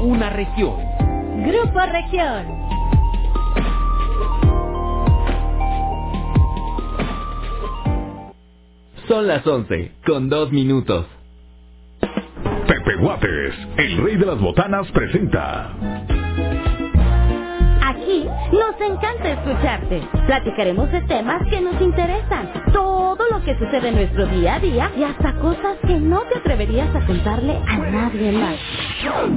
una región. Grupo Región. Son las 11, con dos minutos. Pepe Guates, el rey de las botanas, presenta. Aquí nos encanta escucharte. Platicaremos de temas que nos interesan, todo lo que sucede en nuestro día a día y hasta cosas que no te atreverías a contarle a nadie más.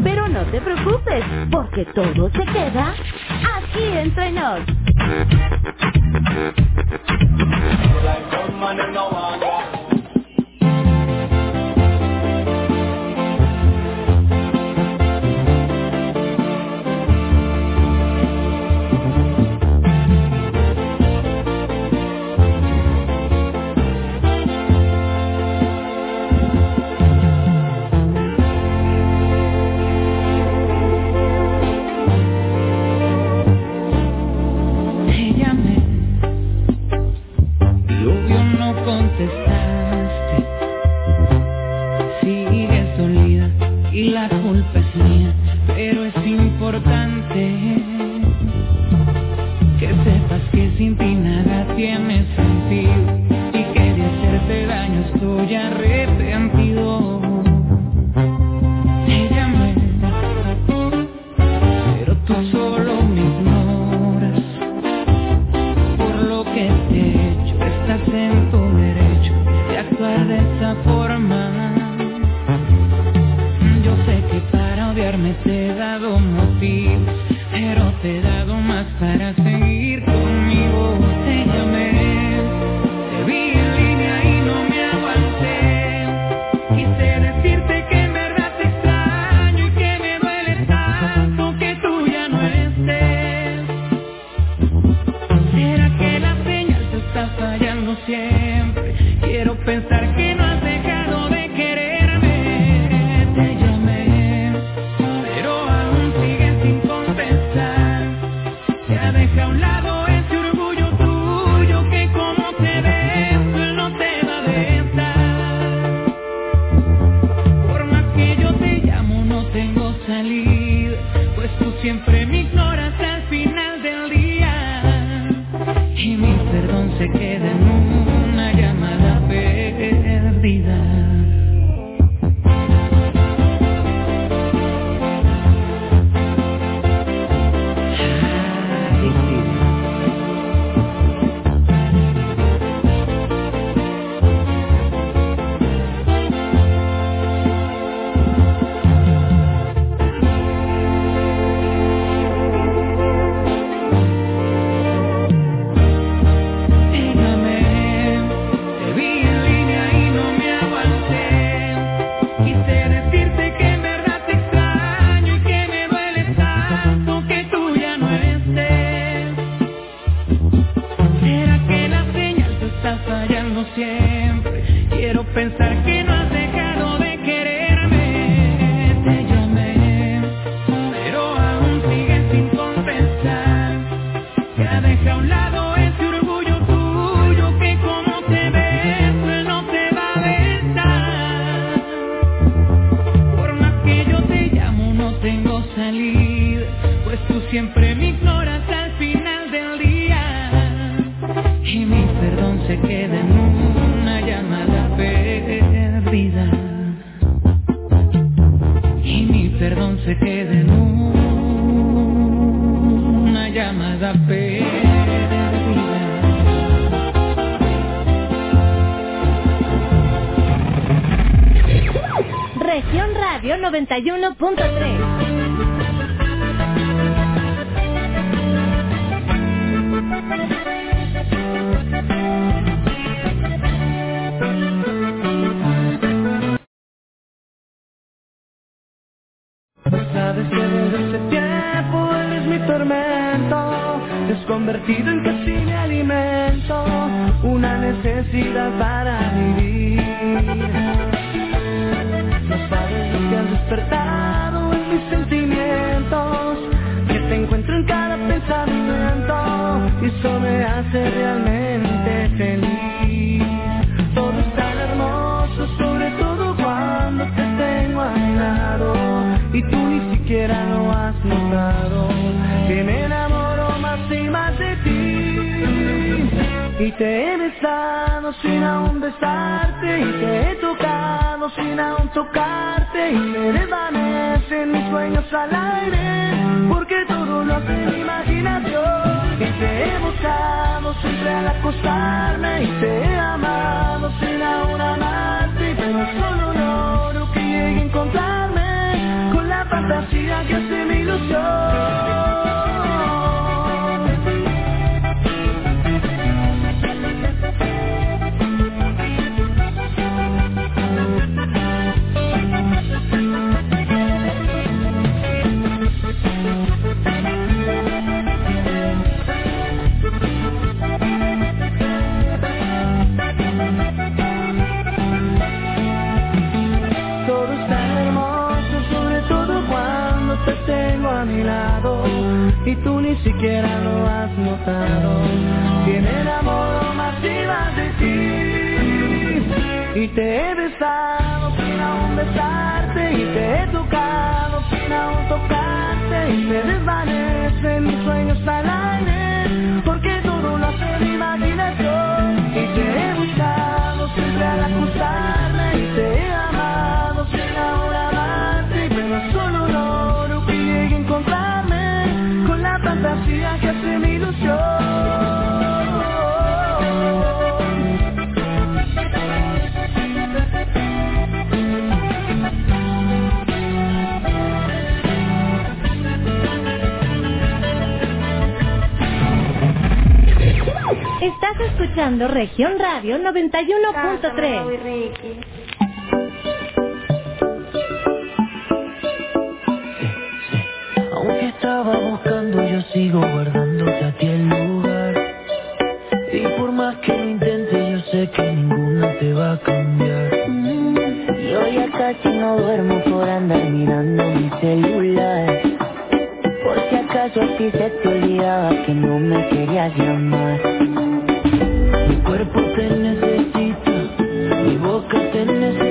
Pero no te preocupes, porque todo se queda aquí entre nos. Importante que sepas que sin ti nada tiene sentido y que de hacerte daño estoy arrepentido. Te pero tú solo me ignoras. Por lo que te he hecho, estás en tu derecho de actuar de esa forma. Yo sé que para odiarme te he dado pero te he dado más para escuchando Región Radio 91.3. Aunque estaba buscando, yo sigo guardándote a ti el lugar. Y por más que lo intente, yo sé que ninguna te va a cambiar. Yo ya casi no duermo por andar mirando mi celular. Por si acaso a ti se te olvidaba que no me querías llamar. woke up in this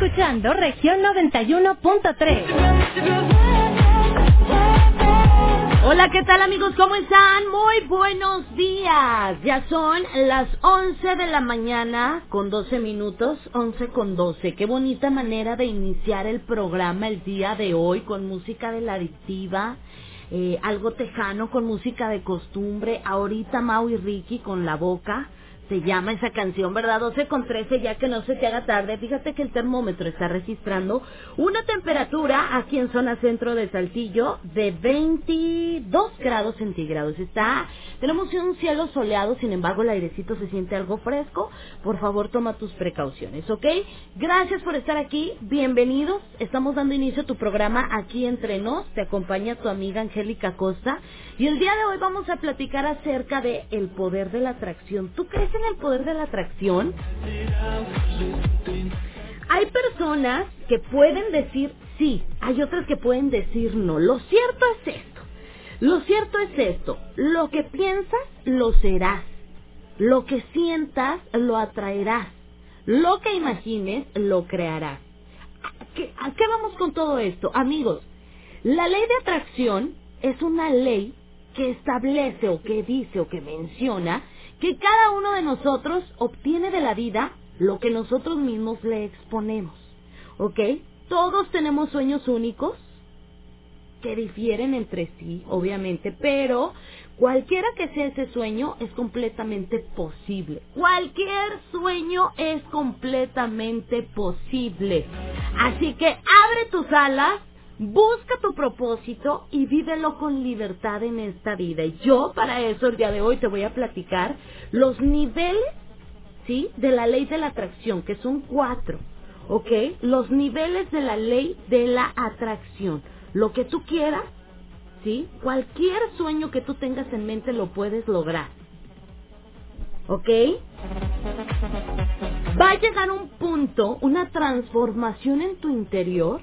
escuchando región 91.3. Hola, ¿qué tal amigos? ¿Cómo están? Muy buenos días. Ya son las 11 de la mañana con 12 minutos, 11 con 12. Qué bonita manera de iniciar el programa el día de hoy con música de la adictiva. Eh, algo tejano con música de costumbre. Ahorita Mau y Ricky con la boca se llama esa canción, ¿verdad? 12 con 13, ya que no se te haga tarde. Fíjate que el termómetro está registrando una temperatura aquí en zona centro de Saltillo de 22 grados centígrados. Está, tenemos un cielo soleado, sin embargo el airecito se siente algo fresco. Por favor, toma tus precauciones, ¿ok? Gracias por estar aquí, bienvenidos. Estamos dando inicio a tu programa aquí entre nos. Te acompaña tu amiga Angélica Costa. Y el día de hoy vamos a platicar acerca de el poder de la atracción. ¿Tú crees el poder de la atracción? Hay personas que pueden decir sí, hay otras que pueden decir no. Lo cierto es esto. Lo cierto es esto. Lo que piensas, lo serás. Lo que sientas, lo atraerás. Lo que imagines, lo crearás. ¿A qué, a qué vamos con todo esto? Amigos, la ley de atracción es una ley que establece o que dice o que menciona que cada uno de nosotros obtiene de la vida lo que nosotros mismos le exponemos. ¿Ok? Todos tenemos sueños únicos que difieren entre sí, obviamente, pero cualquiera que sea ese sueño es completamente posible. Cualquier sueño es completamente posible. Así que abre tus alas Busca tu propósito y vívelo con libertad en esta vida. Y yo para eso el día de hoy te voy a platicar los niveles, ¿sí? De la ley de la atracción, que son cuatro, ¿ok? Los niveles de la ley de la atracción. Lo que tú quieras, ¿sí? Cualquier sueño que tú tengas en mente lo puedes lograr. ¿Ok? Va a llegar un punto, una transformación en tu interior,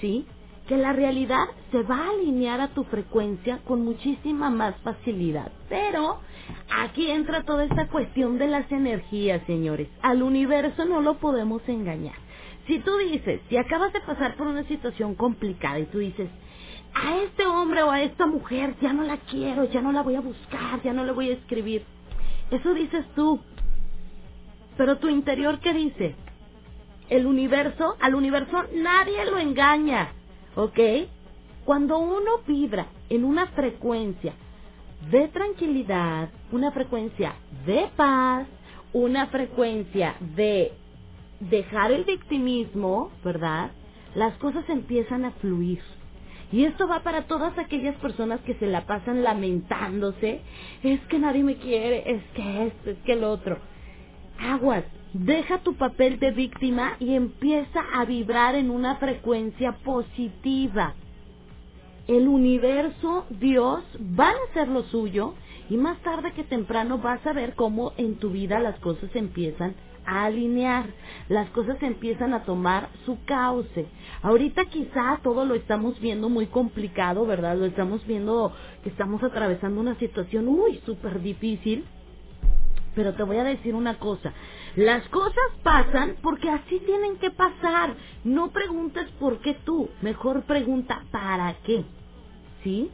¿sí? Que la realidad se va a alinear a tu frecuencia con muchísima más facilidad. Pero aquí entra toda esta cuestión de las energías, señores. Al universo no lo podemos engañar. Si tú dices, si acabas de pasar por una situación complicada y tú dices, a este hombre o a esta mujer ya no la quiero, ya no la voy a buscar, ya no le voy a escribir. Eso dices tú. Pero tu interior, ¿qué dice? El universo, al universo nadie lo engaña. ¿Ok? Cuando uno vibra en una frecuencia de tranquilidad, una frecuencia de paz, una frecuencia de dejar el victimismo, ¿verdad? Las cosas empiezan a fluir. Y esto va para todas aquellas personas que se la pasan lamentándose, es que nadie me quiere, es que esto, es que el otro. Aguas, Deja tu papel de víctima y empieza a vibrar en una frecuencia positiva. El universo, Dios, van a hacer lo suyo y más tarde que temprano vas a ver cómo en tu vida las cosas empiezan a alinear, las cosas empiezan a tomar su cauce. Ahorita quizá todo lo estamos viendo muy complicado, ¿verdad? Lo estamos viendo que estamos atravesando una situación muy súper difícil, pero te voy a decir una cosa, las cosas pasan porque así tienen que pasar. No preguntes por qué tú, mejor pregunta para qué. ¿Sí?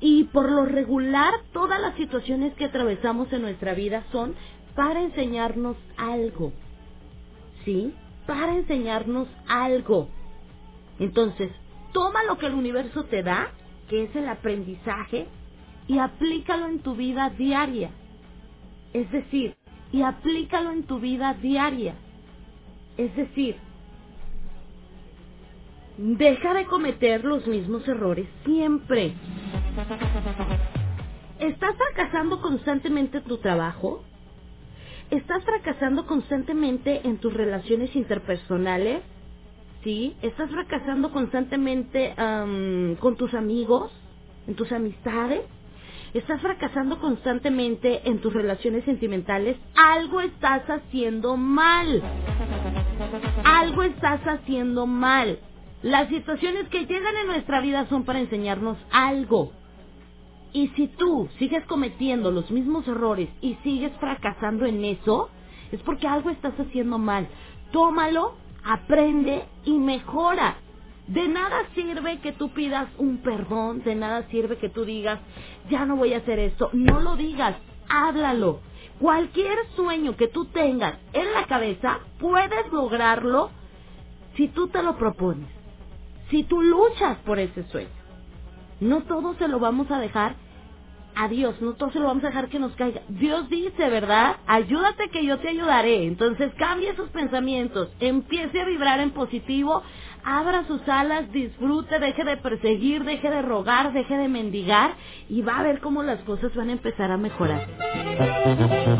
Y por lo regular, todas las situaciones que atravesamos en nuestra vida son para enseñarnos algo. ¿Sí? Para enseñarnos algo. Entonces, toma lo que el universo te da, que es el aprendizaje, y aplícalo en tu vida diaria. Es decir, y aplícalo en tu vida diaria. Es decir, deja de cometer los mismos errores siempre. ¿Estás fracasando constantemente en tu trabajo? ¿Estás fracasando constantemente en tus relaciones interpersonales? ¿Sí? ¿Estás fracasando constantemente con tus amigos? ¿En tus amistades? Estás fracasando constantemente en tus relaciones sentimentales, algo estás haciendo mal. Algo estás haciendo mal. Las situaciones que llegan en nuestra vida son para enseñarnos algo. Y si tú sigues cometiendo los mismos errores y sigues fracasando en eso, es porque algo estás haciendo mal. Tómalo, aprende y mejora. De nada sirve que tú pidas un perdón, de nada sirve que tú digas, ya no voy a hacer esto. No lo digas, háblalo. Cualquier sueño que tú tengas en la cabeza, puedes lograrlo si tú te lo propones, si tú luchas por ese sueño. No todo se lo vamos a dejar a Dios, no todo se lo vamos a dejar que nos caiga. Dios dice, ¿verdad? Ayúdate que yo te ayudaré. Entonces cambie sus pensamientos, empiece a vibrar en positivo, abra sus alas, disfrute, deje de perseguir, deje de rogar, deje de mendigar y va a ver cómo las cosas van a empezar a mejorar.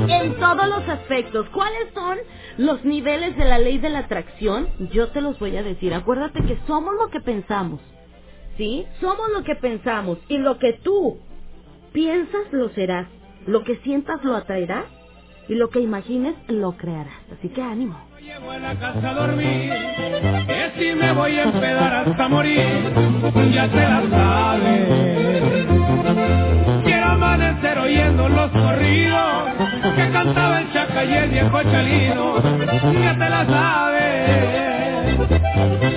En todos los aspectos, ¿cuáles son los niveles de la ley de la atracción? Yo te los voy a decir. Acuérdate que somos lo que pensamos. ¿Sí? Somos lo que pensamos y lo que tú piensas lo serás, lo que sientas lo atraerás y lo que imagines lo crearás. Así que ánimo. Llego a la casa a dormir, que si me voy a empedar hasta morir, ya te la sabes. Quiero amanecer oyendo los corridos que cantaba el chaca y el viejo chalino, ya te la sabes.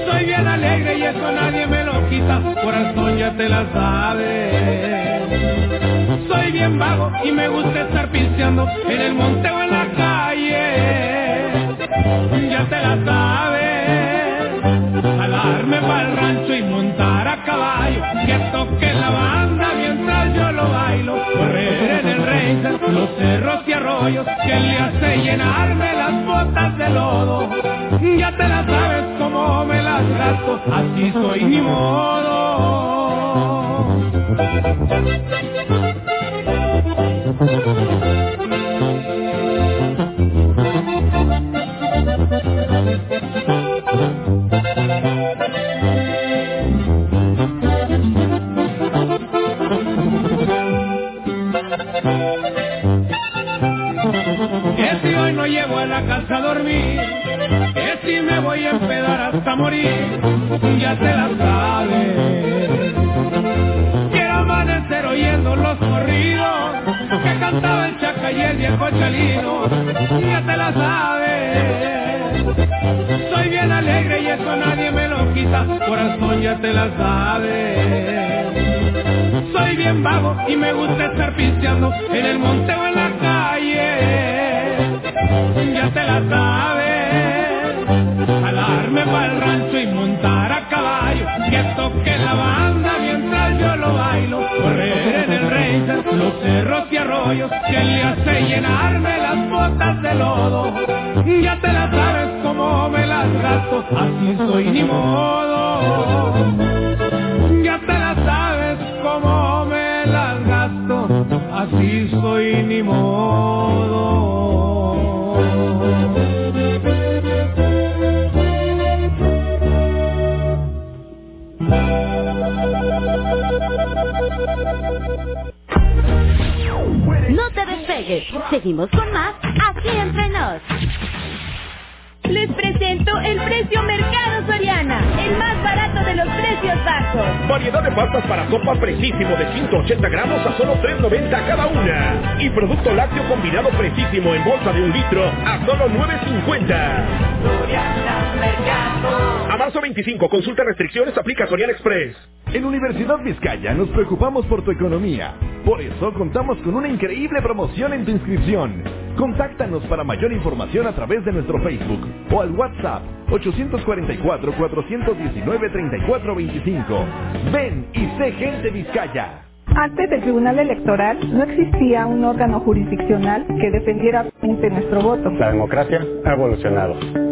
Soy bien alegre y eso nadie me lo quita, corazón ya te la sabes. Soy bien vago y me gusta estar pisteando en el monte o en la calle. Ya te la sabes. Jalarme para el rancho y montar a caballo. Que toque la banda mientras yo lo bailo. Correr en el racer, los cerros y arroyos. Que le hace llenarme las botas de lodo. Ya te la sabes cómo me las gasto. Así soy ni modo. Que si hoy no llego a la casa a dormir, que si me voy a empedar hasta morir, ya te la sabes. Quiero amanecer oyendo los corridos que cantaba el chaca y el viejo chalino, ya te la sabes. Soy bien alegre y eso nadie me lo quita, corazón ya te la sabes. Soy bien vago y me gusta estar pisteando en el monte o en la calle. Ya te la sabes. Jalarme para el rancho y montar a caballo. Que toque la banda mientras yo lo bailo. Correr en el racer, los cerros y arroyos. Que le hace llenarme las botas de lodo. Ya te la sabes cómo me las gasto. Así soy ni modo. Soy ni modo. No te despegues. Seguimos con más el precio Mercado Soriana, el más barato de los precios bajos. Variedad de pastas para sopa precisísimo de 180 gramos a solo 3.90 cada una. Y producto lácteo combinado precisísimo en bolsa de un litro a solo 9.50. A marzo 25, consulta restricciones, aplica Soriana Express. En Universidad Vizcaya nos preocupamos por tu economía. Por eso contamos con una increíble promoción en tu inscripción. Contáctanos para mayor información a través de nuestro Facebook o al WhatsApp 844-419-3425. Ven y sé gente Vizcaya. Antes del Tribunal Electoral no existía un órgano jurisdiccional que defendiera realmente nuestro voto. La democracia ha evolucionado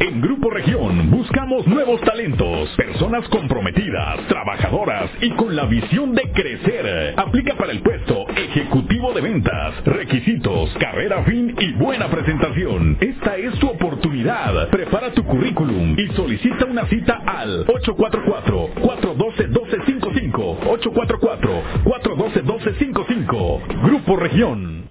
En Grupo Región buscamos nuevos talentos, personas comprometidas, trabajadoras y con la visión de crecer. Aplica para el puesto ejecutivo de ventas, requisitos, carrera fin y buena presentación. Esta es tu oportunidad. Prepara tu currículum y solicita una cita al 844-412-1255. 844-412-1255. Grupo Región.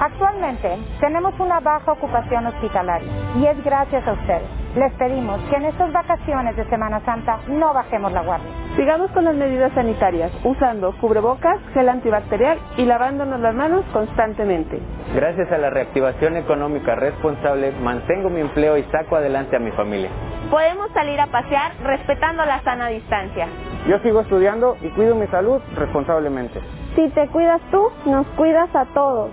Actualmente tenemos una baja ocupación hospitalaria y es gracias a ustedes. Les pedimos que en estas vacaciones de Semana Santa no bajemos la guardia. Sigamos con las medidas sanitarias, usando cubrebocas, gel antibacterial y lavándonos las manos constantemente. Gracias a la reactivación económica responsable, mantengo mi empleo y saco adelante a mi familia. Podemos salir a pasear respetando la sana distancia. Yo sigo estudiando y cuido mi salud responsablemente. Si te cuidas tú, nos cuidas a todos.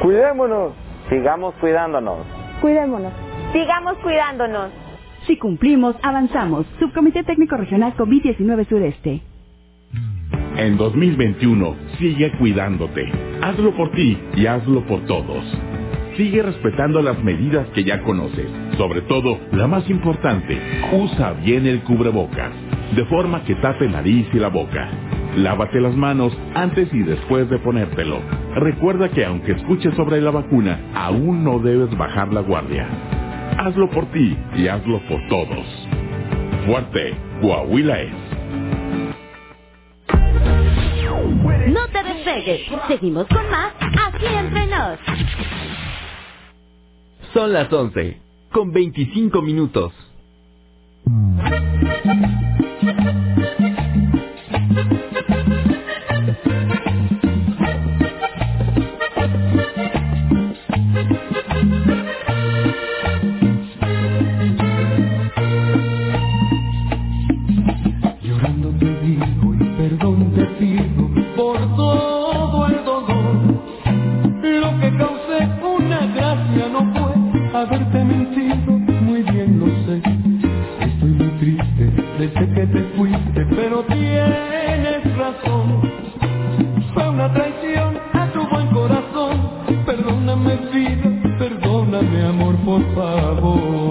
Cuidémonos. Sigamos cuidándonos. Cuidémonos. Sigamos cuidándonos. Si cumplimos, avanzamos. Subcomité Técnico Regional COVID-19 Sureste. En 2021, sigue cuidándote. Hazlo por ti y hazlo por todos. Sigue respetando las medidas que ya conoces. Sobre todo, la más importante, usa bien el cubrebocas, de forma que tape nariz y la boca. Lávate las manos antes y después de ponértelo. Recuerda que aunque escuches sobre la vacuna, aún no debes bajar la guardia. Hazlo por ti y hazlo por todos. Fuerte, Coahuila es. No te despegues. Seguimos con más aquí entre nos. Son las 11, con 25 minutos. Tienes razón. Fue una traición a tu buen corazón. Perdóname vida, perdóname amor, por favor.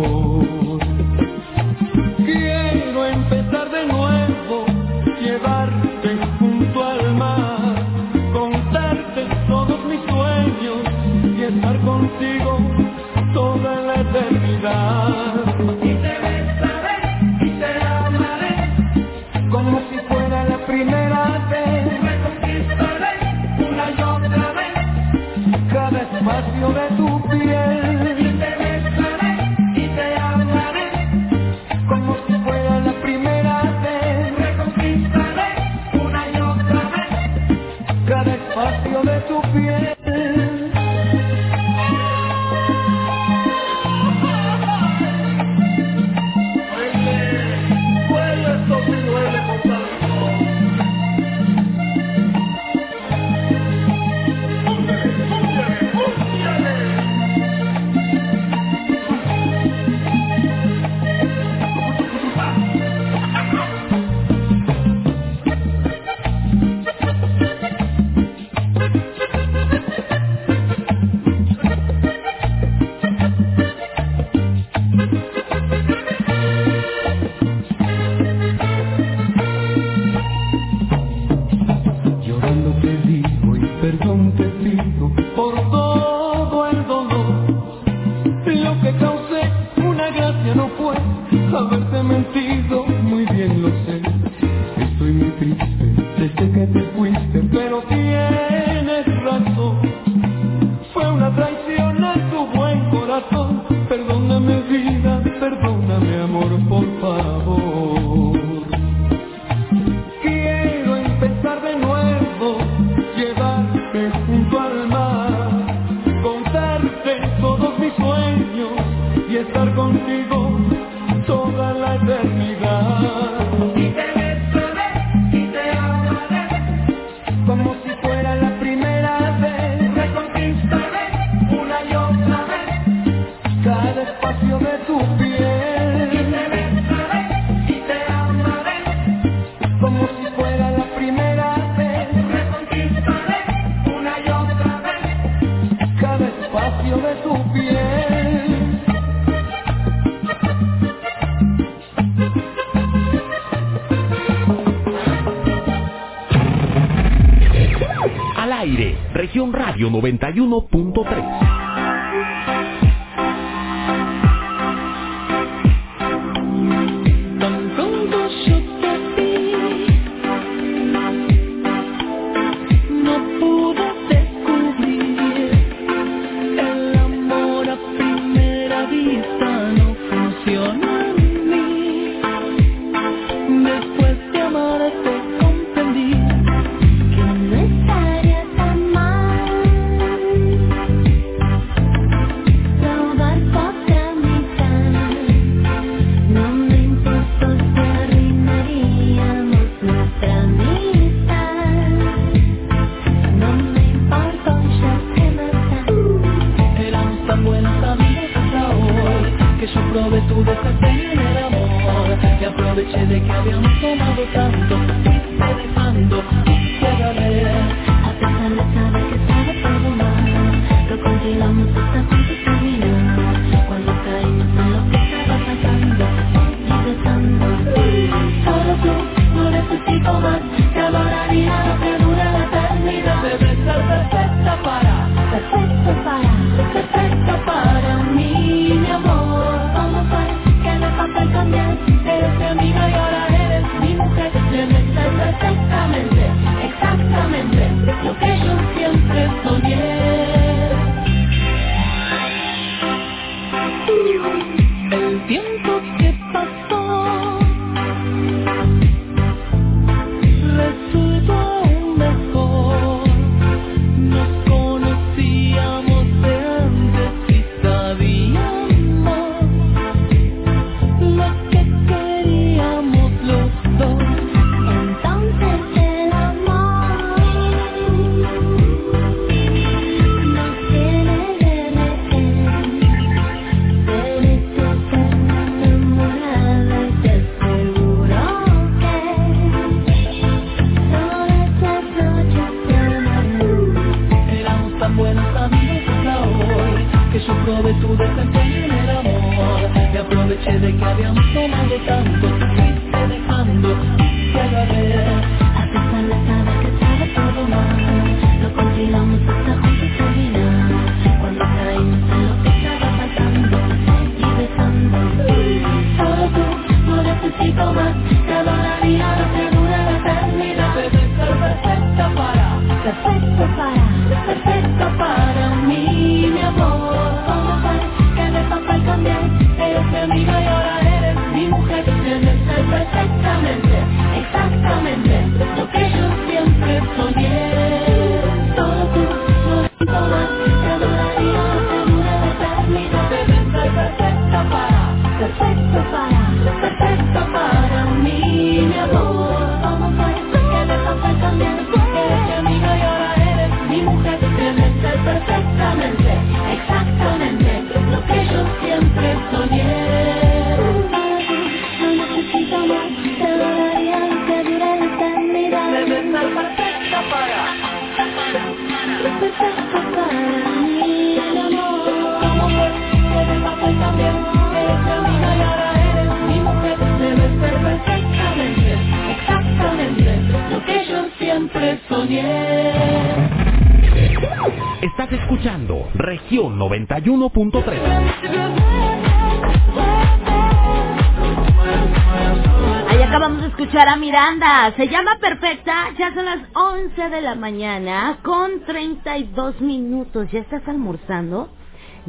11 de la mañana con 32 minutos. ¿Ya estás almorzando?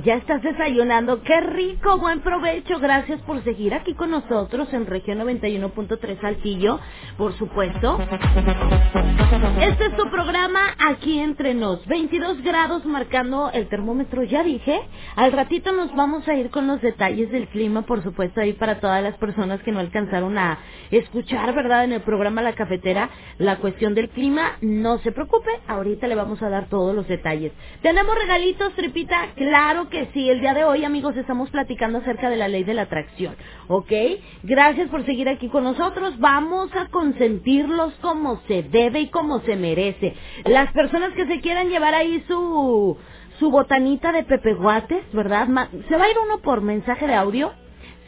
Ya estás desayunando. ¡Qué rico! Buen provecho. Gracias por seguir aquí con nosotros en región 91.3 Saltillo, por supuesto. Este es tu programa aquí entre nos. 22 grados marcando el termómetro, ya dije. Al ratito nos vamos a ir con los detalles del clima, por supuesto, ahí para todas las personas que no alcanzaron a escuchar, ¿verdad? En el programa La Cafetera, la cuestión del clima. No se preocupe, ahorita le vamos a dar todos los detalles. ¿Tenemos regalitos, Tripita? Claro que sí. El día de hoy, amigos, estamos platicando acerca de la ley de la atracción. ¿Ok? Gracias por seguir aquí con nosotros. Vamos a consentirlos como se debe y como se merece. Las personas que se quieran llevar ahí su, su botanita de pepeguates, ¿verdad? Se va a ir uno por mensaje de audio.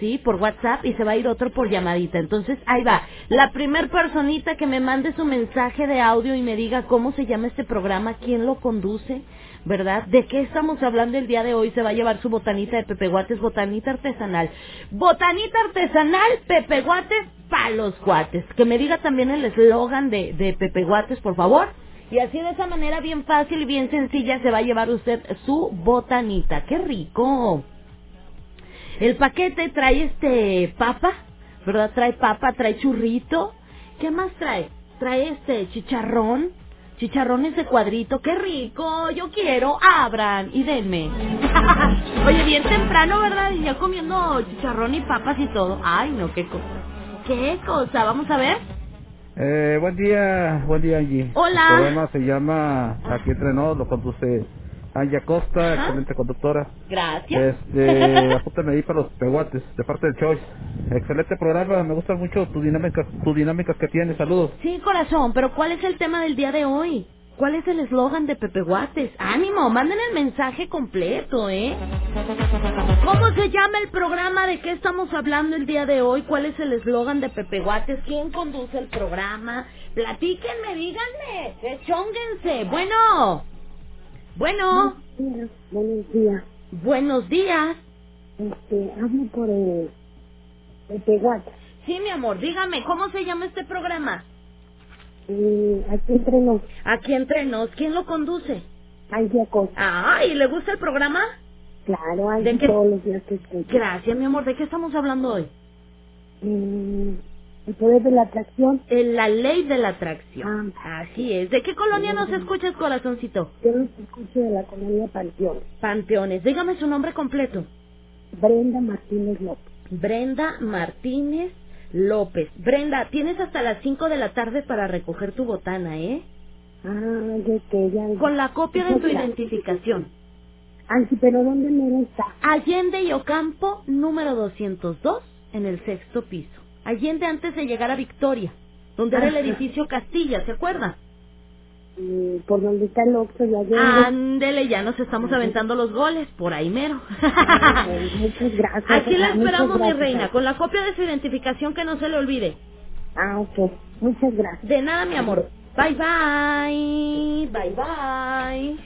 Sí, por WhatsApp y se va a ir otro por llamadita. Entonces, ahí va. La primer personita que me mande su mensaje de audio y me diga cómo se llama este programa, quién lo conduce, ¿verdad? ¿De qué estamos hablando el día de hoy? Se va a llevar su botanita de pepeguates, botanita artesanal. Botanita artesanal, pepeguates para los cuates. Que me diga también el eslogan de, de pepeguates, por favor. Y así de esa manera bien fácil y bien sencilla se va a llevar usted su botanita. ¡Qué rico! El paquete trae este papa, ¿verdad? Trae papa, trae churrito. ¿Qué más trae? Trae este chicharrón. Chicharrón ese cuadrito. ¡Qué rico! Yo quiero. Abran y denme. Oye, bien temprano, ¿verdad? Y ya comiendo chicharrón y papas y todo. Ay, no, qué cosa. ¿Qué cosa? Vamos a ver. Eh, buen día, buen día Angie. Hola. El programa se llama Aquí entre nos, lo conduce Angie Acosta, Ajá. excelente conductora. Gracias. Este, apúntame ahí para los peguates, de parte del Choice. Excelente programa, me gustan mucho tus dinámicas, tus dinámicas que tienes, saludos. Sí, corazón, pero ¿cuál es el tema del día de hoy? ¿Cuál es el eslogan de Pepe Guates? Ánimo, manden el mensaje completo, ¿eh? ¿Cómo se llama el programa? ¿De qué estamos hablando el día de hoy? ¿Cuál es el eslogan de Pepe Guates? ¿Quién conduce el programa? Platíquenme, díganme, echónguense. Bueno, bueno, Buenos días. buenos días. Este, hablo por el, el Peguata. Sí, mi amor, dígame, ¿cómo se llama este programa? Aquí entre nos. Aquí entre nos, ¿quién lo conduce? Angie Acosta. Ay, ¿le gusta el programa? Claro, ¿De Angie qué? todos los días te escucho. Gracias, mi amor. ¿De qué estamos hablando hoy? Mm, el poder de la atracción. En la ley de la atracción. Así es. ¿De qué colonia nos escuchas, corazoncito? Yo los escucho de la colonia Panteón. Panteones. Dígame su nombre completo. Brenda Martínez López. Brenda Martínez López. Brenda, tienes hasta las 5 de la tarde para recoger tu botana, ¿eh? Ah, que ya. Con la copia de tu identificación. Angie, pero ¿dónde me está? Allende y Ocampo, número 202, en el sexto piso. Allende antes de llegar a Victoria, donde era el edificio Castilla, ¿se acuerda? Mm, por donde está el Oxxo y allá. Ándele, ya nos estamos aventando los goles, por ahí mero. Muchas gracias. Aquí la esperamos, mi reina, con la copia de su identificación que no se le olvide. Ah, ok. Muchas gracias. De nada, mi amor. Bye, bye. Bye, bye.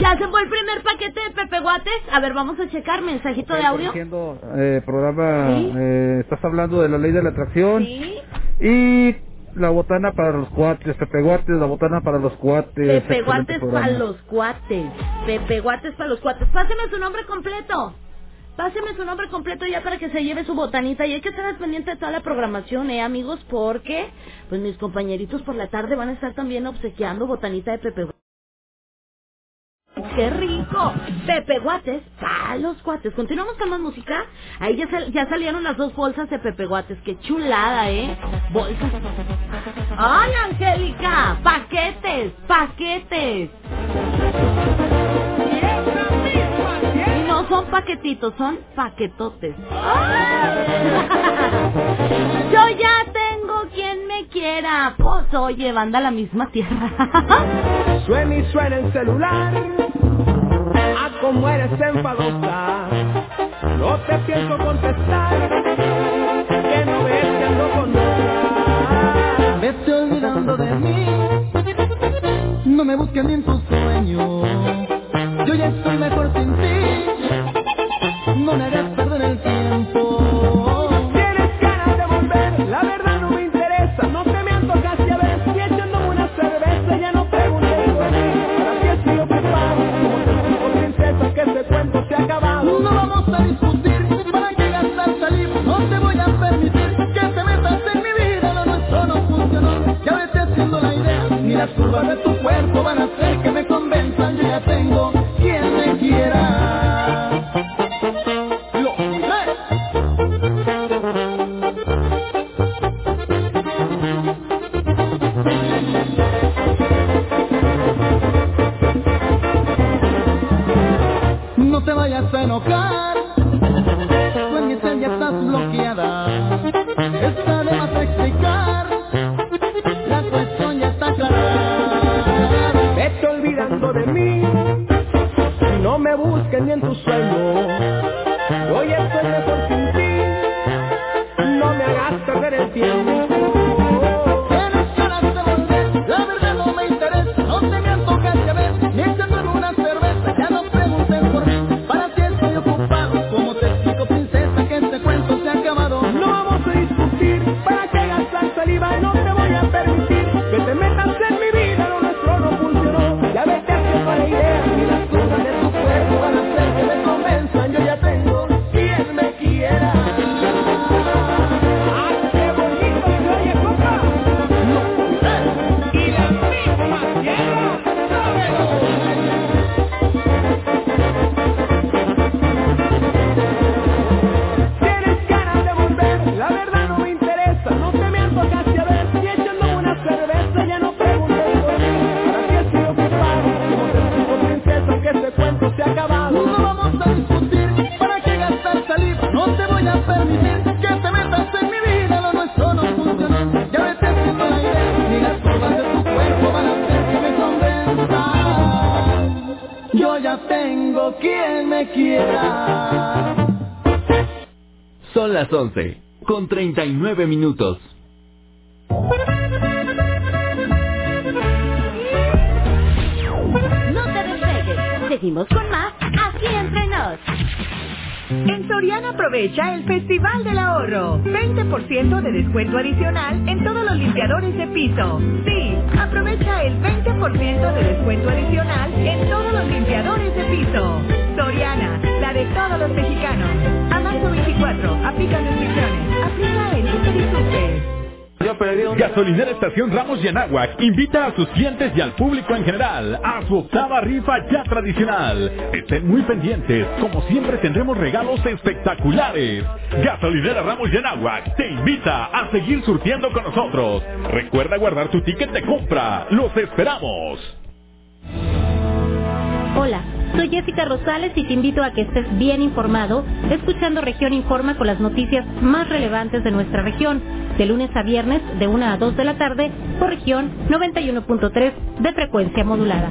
¿Ya se fue el primer paquete de Pepe Guates? A ver, vamos a checar. Mensajito de audio. Diciendo, eh, programa, Sí. eh, estás hablando de la ley de la atracción. Sí. Y la botana para los cuates, Pepe Guates, la botana para los cuates. Pepe excelente Guates programa. para los cuates. Pepe Guates para los cuates. Páseme su nombre completo. Páseme su nombre completo ya para que se lleve su botanita. Y hay que estar al pendiente de toda la programación, ¿eh, amigos? Porque, pues mis compañeritos por la tarde van a estar también obsequiando botanita de Pepe. ¡Qué rico! Pepe Guates para los cuates. Continuamos con más música. Ahí ya, ya salieron las dos bolsas de Pepe Guates. ¡Qué chulada, eh! Bolsas. ¡Ay, Angélica! ¡Paquetes! ¡Paquetes! Y no son paquetitos, son paquetotes. Yo ya me quiera. Pues oye, banda la misma tierra. Suena y suena el celular. Ah, como eres enfadosa. No te pienso contestar. Que no ves que ando con otra. Vete olvidando de mí. No me busques ni en tus sueños. Yo ya estoy mejor sin ti. No me hagas perder el tiempo. Las 11, con 39 minutos. No te despegues. Seguimos con más aquí entre nos. En Soriana aprovecha el Festival del Ahorro. 20% de descuento adicional en todos los limpiadores de piso. Sí, aprovecha el 20% de descuento adicional en todos los limpiadores de piso. Gasolinera Estación Ramos y Anáhuac invita a sus clientes y al público en general a su octava rifa ya tradicional. Estén muy pendientes, como siempre tendremos regalos espectaculares. Gasolinera Ramos y te invita a seguir surtiendo con nosotros. Recuerda guardar tu ticket de compra. Los esperamos. Hola, soy Jessica Rosales y te invito a que estés bien informado escuchando Región Informa con las noticias más relevantes de nuestra región, de lunes a viernes de 1 a 2 de la tarde por región 91.3 de frecuencia modulada.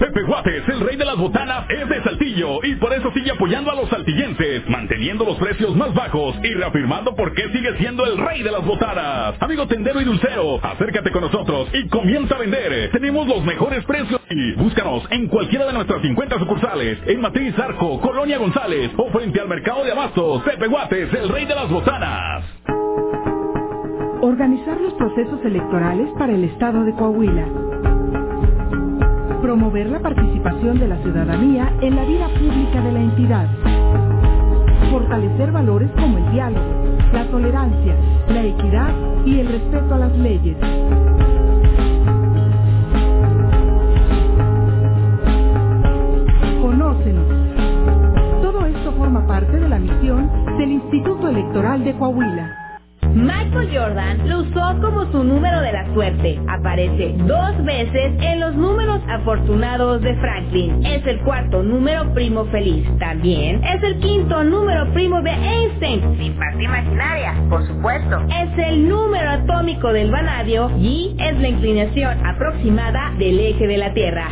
Pepe Guates, el rey de las botanas, es de Saltillo y por eso sigue apoyando a los saltillenses, manteniendo los precios más bajos y reafirmando por qué sigue siendo el rey de las botanas. Amigo tendero y dulcero, acércate con nosotros y comienza a vender. Tenemos los mejores precios y búscanos en cualquiera de nuestras 50 sucursales, en Matriz Arco, Colonia González o frente al Mercado de Abastos. Pepe Guates, el rey de las botanas. Organizar los procesos electorales para el Estado de Coahuila. Promover la participación de la ciudadanía en la vida pública de la entidad. Fortalecer valores como el diálogo, la tolerancia, la equidad y el respeto a las leyes. Conócenos. Todo esto forma parte de la misión del Instituto Electoral de Coahuila. Michael Jordan lo usó como su número de la suerte. Aparece dos veces en los números afortunados de Franklin. Es el cuarto número primo feliz. También es el quinto número primo de Einstein. Sin parte imaginaria, por supuesto. Es el número atómico del vanadio y es la inclinación aproximada del eje de la Tierra.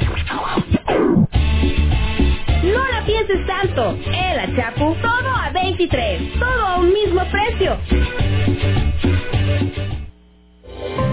Pienses tanto. El Achapu, todo a 23. Todo a un mismo precio.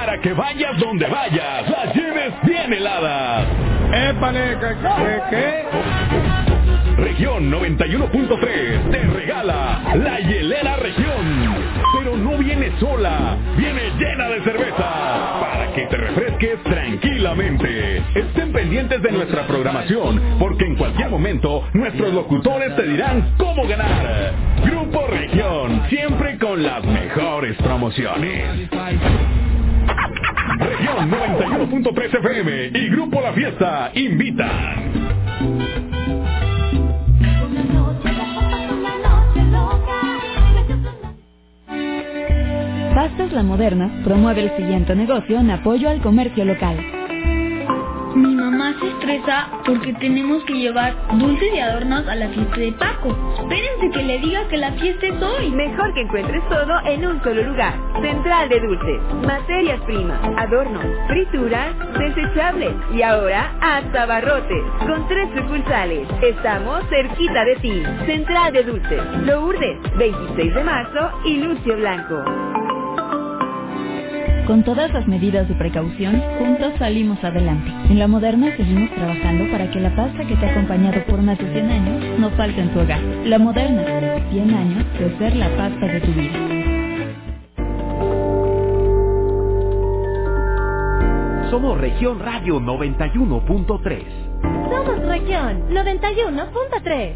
Para que vayas donde vayas, las lleves bien heladas. ¡Épale! Región 91.3 te regala la hielera región. Pero no viene sola, viene llena de cerveza para que te refresques tranquilamente. Estén pendientes de nuestra programación porque en cualquier momento nuestros locutores te dirán cómo ganar. Grupo Región, siempre con las mejores promociones. Región 91.3 FM y Grupo La Fiesta invitan. Pastas La Moderna promueve el siguiente negocio en apoyo al comercio local. Mi mamá se estresa porque tenemos que llevar dulces y adornos a la fiesta de Paco. Espérense que le diga que la fiesta es hoy. Mejor que encuentres todo en un solo lugar. Central de Dulces. Materias primas, adornos, frituras, desechables y ahora hasta barrotes. Con tres sucursales. Estamos cerquita de ti. Central de Dulces. Lourdes, 26 de marzo y Lucio Blanco. Con todas las medidas de precaución, juntos salimos adelante. En La Moderna seguimos trabajando para que la pasta que te ha acompañado por más de 100 años no falte en tu hogar. La Moderna, 100 años de ser la pasta de tu vida. Somos Región Radio 91.3. Somos Región 91.3.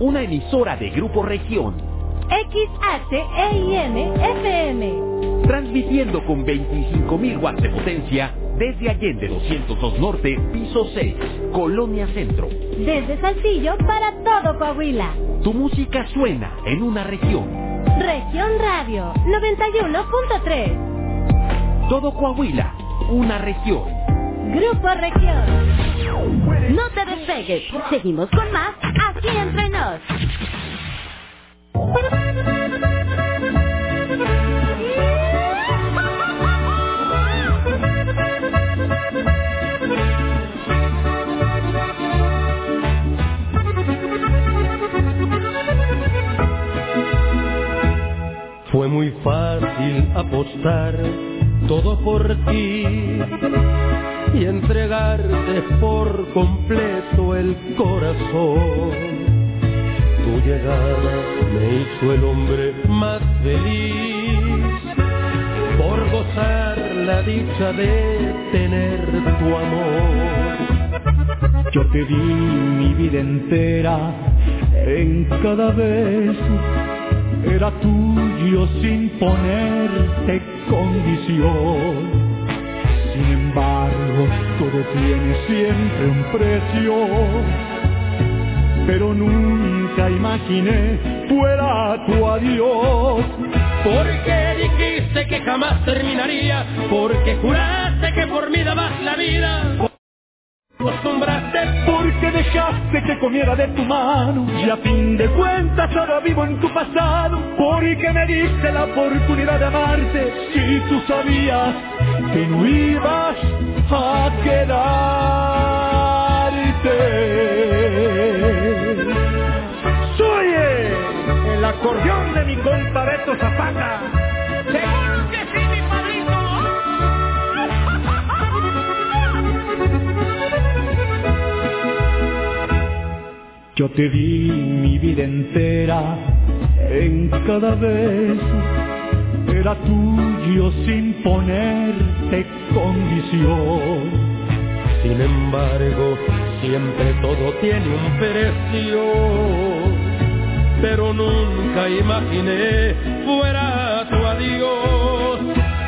Una emisora de Grupo Región. XHEIM FM. Transmitiendo con 25.000 watts de potencia desde Allende 202 Norte, piso 6, Colonia Centro. Desde Saltillo para todo Coahuila. Tu música suena en una región. Región Radio 91.3. Todo Coahuila, una región. Grupo Región. No te despegues. Seguimos con más aquí entre nos. Fue muy fácil apostar todo por ti y entregarte por completo el corazón. Tu llegada me hizo el hombre más feliz por gozar la dicha de tener tu amor. Yo te di mi vida entera en cada beso, era tuyo sin ponerte condición. Sin embargo, todo tiene siempre un precio, pero nunca imaginé fuera tu adiós. Porque dijiste que jamás terminaría, porque juraste que por mí dabas la vida. Acostumbraste porque dejaste que comiera de tu mano y a fin de cuentas ahora vivo en tu pasado. Porque me diste la oportunidad de amarte si tú sabías que no ibas a quedarte acordeón de mi compa Beto Zapata que sí, mi padrino. Yo te di mi vida entera en cada beso, era tuyo sin ponerte condición. Sin embargo, siempre todo tiene un precio, pero nunca imaginé fuera tu adiós.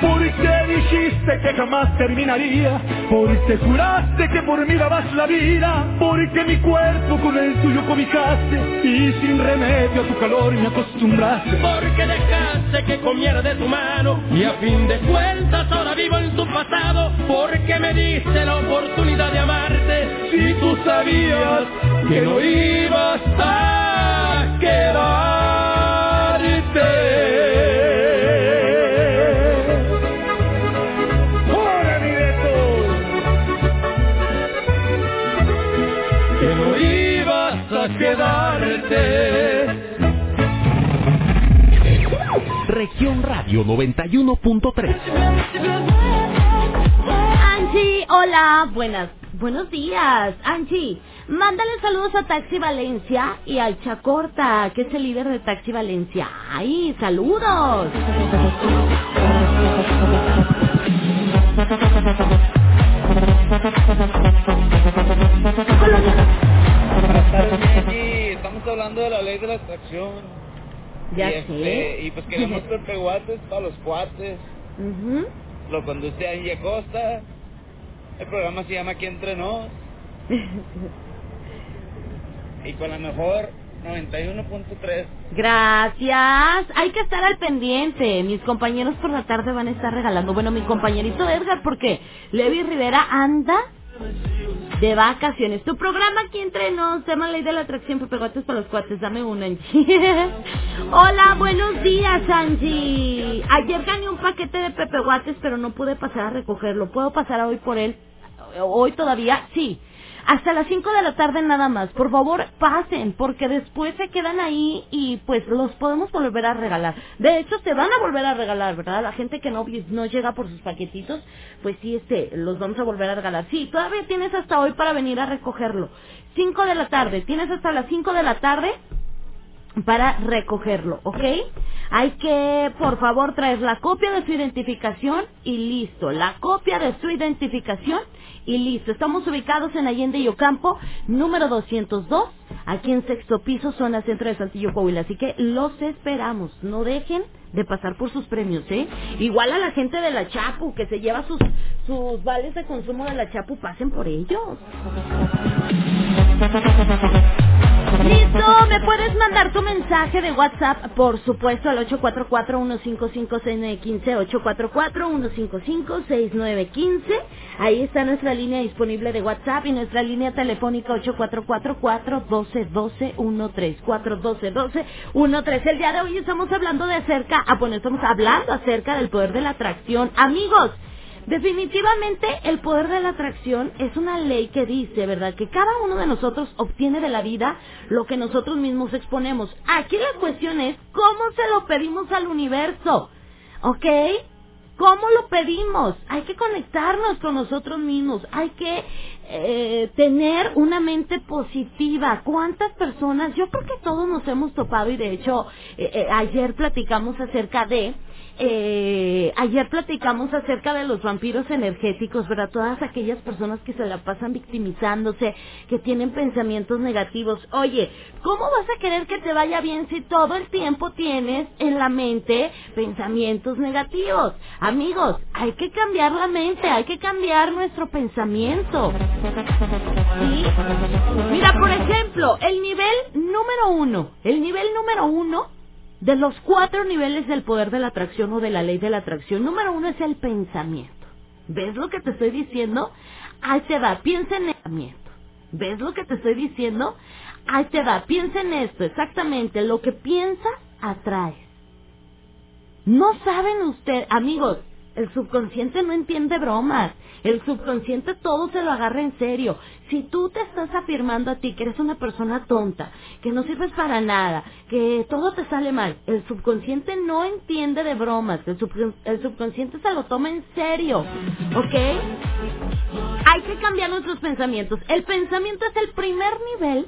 Porque Porque dijiste que jamás terminaría, porque juraste que por mí dabas la vida, porque mi cuerpo con el tuyo cobijaste y sin remedio a tu calor me acostumbraste. Porque dejaste que comiera de tu mano y a fin de cuentas ahora vivo en tu pasado, porque me diste la oportunidad de amarte. Si tú sabías que no ibas a. Región Radio 91.3. Angie, hola, buenas, buenos días, Angie. Mándale saludos a Taxi Valencia y al Chacorta, que es el líder de Taxi Valencia. ¡Ay, saludos! Estamos hablando de la ley de la atracción. Ya y, sé. este, y pues queremos pepeguates para los cuates. Ujú. Lo conduce Angie Acosta. El programa se llama Aquí Entre Nos. y con la mejor 91.3. Gracias. Hay que estar al pendiente. Mis compañeros por la tarde van a estar regalando. Bueno, mi compañerito Edgar, porque Levi Rivera anda de vacaciones. Tu programa aquí entre nos, tema Ley de la Atracción, pepegotes para los cuates. Dame una, Angie. Hola, buenos días, Angie. Ayer gané un paquete de pepeguates, pero no pude pasar a recogerlo. ¿Puedo pasar hoy por él? ¿Hoy todavía? Sí. Hasta las 5 de la tarde nada más. Por favor, pasen, porque después se quedan ahí y pues los podemos volver a regalar. De hecho, se van a volver a regalar, ¿verdad? La gente que no, no llega por sus paquetitos, pues sí, este, los vamos a volver a regalar. Sí, todavía tienes hasta hoy para venir a recogerlo. 5 de la tarde, tienes hasta las 5 de la tarde para recogerlo, ¿ok? Hay que, por favor, traer la copia de su identificación y listo. La copia de su identificación y listo. Estamos ubicados en Allende y Ocampo, número 202, aquí en sexto piso, zona centro de Santillo, Coahuila. Así que los esperamos. No dejen de pasar por sus premios, ¿eh? Igual a la gente de la Chapu, que se lleva sus, sus vales de consumo de la Chapu, pasen por ellos. Listo, me puedes mandar tu mensaje de WhatsApp, por supuesto, al 844-155-6915, 844-155-6915. Ahí está nuestra línea disponible de WhatsApp y nuestra línea telefónica 844-412-1213, 412-1213. El día de hoy estamos hablando de acerca, ah, bueno, estamos hablando acerca del poder de la atracción. Amigos, Definitivamente el poder de la atracción es una ley que dice, ¿verdad? Que cada uno de nosotros obtiene de la vida lo que nosotros mismos exponemos. Aquí la cuestión es cómo se lo pedimos al universo, ¿ok? ¿Cómo lo pedimos? Hay que conectarnos con nosotros mismos, hay que eh, tener una mente positiva. ¿Cuántas personas? Yo creo que todos nos hemos topado y de hecho eh, eh, ayer platicamos acerca de eh, ayer platicamos acerca de los vampiros energéticos, ¿verdad? Todas aquellas personas que se la pasan victimizándose, que tienen pensamientos negativos. Oye, ¿cómo vas a querer que te vaya bien si todo el tiempo tienes en la mente pensamientos negativos? Amigos, hay que cambiar la mente, hay que cambiar nuestro pensamiento. ¿Sí? Mira, por ejemplo, el nivel número uno, el nivel número uno de los cuatro niveles del poder de la atracción o de la ley de la atracción, número uno es el pensamiento. ¿Ves lo que te estoy diciendo? Ahí te va, piensa en el pensamiento. ¿Ves lo que te estoy diciendo? Ahí te va, piensa en esto, exactamente, lo que piensas, atraes. No saben ustedes, amigos, el subconsciente no entiende bromas. El subconsciente todo se lo agarra en serio. Si tú te estás afirmando a ti que eres una persona tonta, que no sirves para nada, que todo te sale mal, el subconsciente no entiende de bromas. El, el subconsciente se lo toma en serio. ¿Ok? Hay que cambiar nuestros pensamientos. El pensamiento es el primer nivel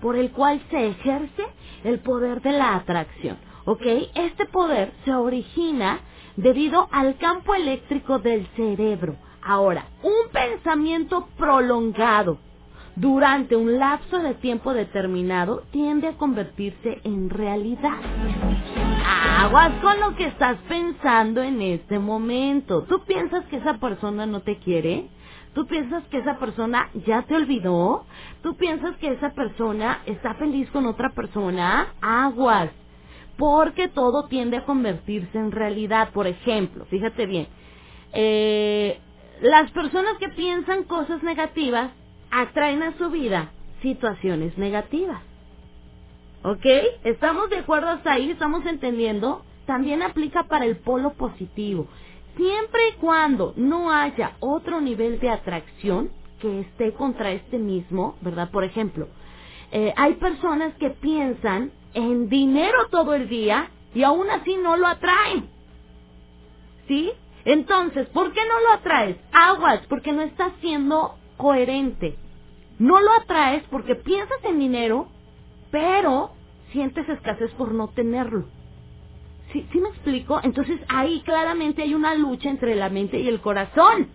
por el cual se ejerce el poder de la atracción. ¿Ok? Este poder se origina debido al campo eléctrico del cerebro. Ahora, un pensamiento prolongado durante un lapso de tiempo determinado tiende a convertirse en realidad. Aguas con lo que estás pensando en este momento. ¿Tú piensas que esa persona no te quiere? ¿Tú piensas que esa persona ya te olvidó? ¿Tú piensas que esa persona está feliz con otra persona? Aguas. Porque todo tiende a convertirse en realidad. Por ejemplo, fíjate bien, eh, las personas que piensan cosas negativas atraen a su vida situaciones negativas. ¿Ok? ¿Estamos de acuerdo hasta ahí? ¿Estamos entendiendo? También aplica para el polo positivo. Siempre y cuando no haya otro nivel de atracción que esté contra este mismo, ¿verdad? Por ejemplo, eh, hay personas que piensan en dinero todo el día y aún así no lo atraen. ¿Sí? Entonces, ¿por qué no lo atraes? Aguas, porque no estás siendo coherente. No lo atraes porque piensas en dinero, pero sientes escasez por no tenerlo. ¿Sí, ¿Sí me explico? Entonces ahí claramente hay una lucha entre la mente y el corazón.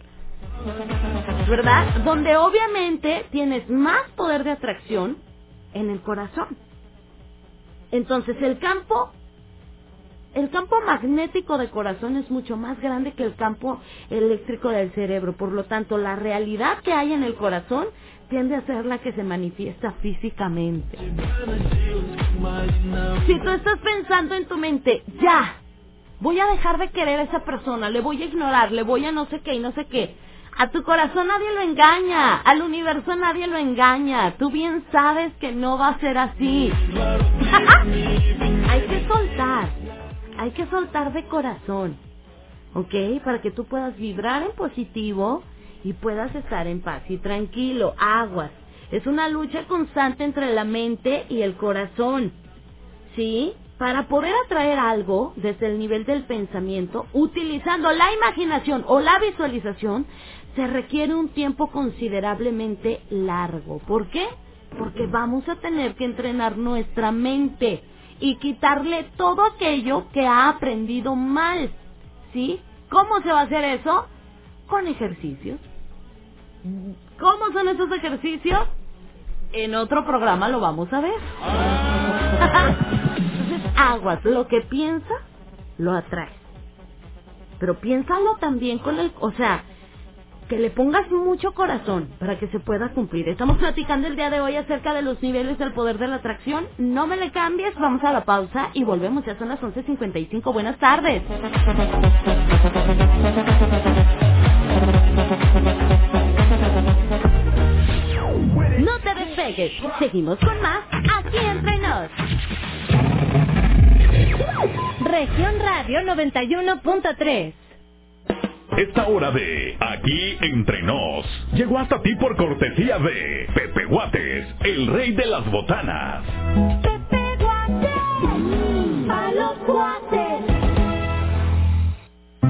¿Verdad? Donde obviamente tienes más poder de atracción en el corazón. Entonces el campo el campo magnético de corazón es mucho más grande que el campo eléctrico del cerebro. Por lo tanto, la realidad que hay en el corazón tiende a ser la que se manifiesta físicamente. Si tú estás pensando en tu mente, ya, voy a dejar de querer a esa persona, le voy a ignorar, le voy a no sé qué y no sé qué. A tu corazón nadie lo engaña, al universo nadie lo engaña. Tú bien sabes que no va a ser así. Hay que soltar, hay que soltar de corazón, ¿ok? Para que tú puedas vibrar en positivo y puedas estar en paz y tranquilo. Aguas. Es una lucha constante entre la mente y el corazón. ¿Sí? Para poder atraer algo desde el nivel del pensamiento, utilizando la imaginación o la visualización, se requiere un tiempo considerablemente largo. ¿Por qué? Porque vamos a tener que entrenar nuestra mente y quitarle todo aquello que ha aprendido mal. ¿Sí? ¿Cómo se va a hacer eso? Con ejercicios. ¿Cómo son esos ejercicios? En otro programa lo vamos a ver. Entonces, aguas, lo que piensas, lo atraes. Pero piénsalo también con el, o sea, que le pongas mucho corazón para que se pueda cumplir. Estamos platicando el día de hoy acerca de los niveles del poder de la atracción. No me le cambies, vamos a la pausa y volvemos. Ya son las 11.55. Buenas tardes. No te despegues. Seguimos con más aquí entre nos. Región Radio 91.3. Esta hora de Aquí Entre Nos llegó hasta ti por cortesía de Pepe Guates, el rey de las botanas. A los guates.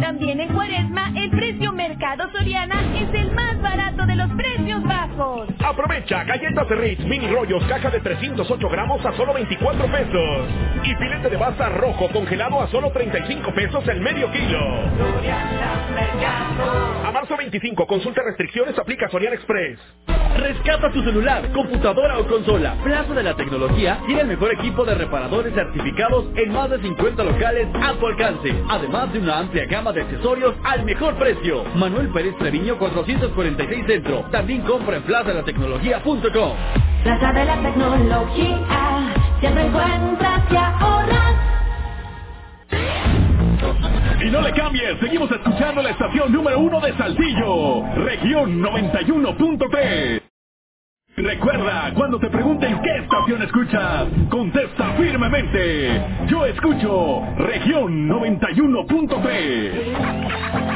También en Cuaresma, el precio Mercado Soriana es el más barato de los precios bajos. Aprovecha galletas de Ritz mini rollos caja de 308 gramos a solo 24 pesos. Y filete de baza rojo congelado a solo 35 pesos el medio kilo. A marzo 25, consulta restricciones, aplica Soriana Express. Rescata tu celular, computadora o consola. Plaza de la Tecnología tiene el mejor equipo de reparadores certificados en más de 50 locales a tu alcance. Además de una amplia gama de accesorios al mejor precio. Manuel Pérez Treviño 446 Centro. También compra en plazadelatecnología.com. Plaza de la tecnología, siempre encuentras y ahorras. Y no le cambies, seguimos escuchando la estación número uno de Saltillo, región 91.3. Recuerda, cuando te pregunten qué estación escuchas, contesta firmemente. Yo escucho región 91.3.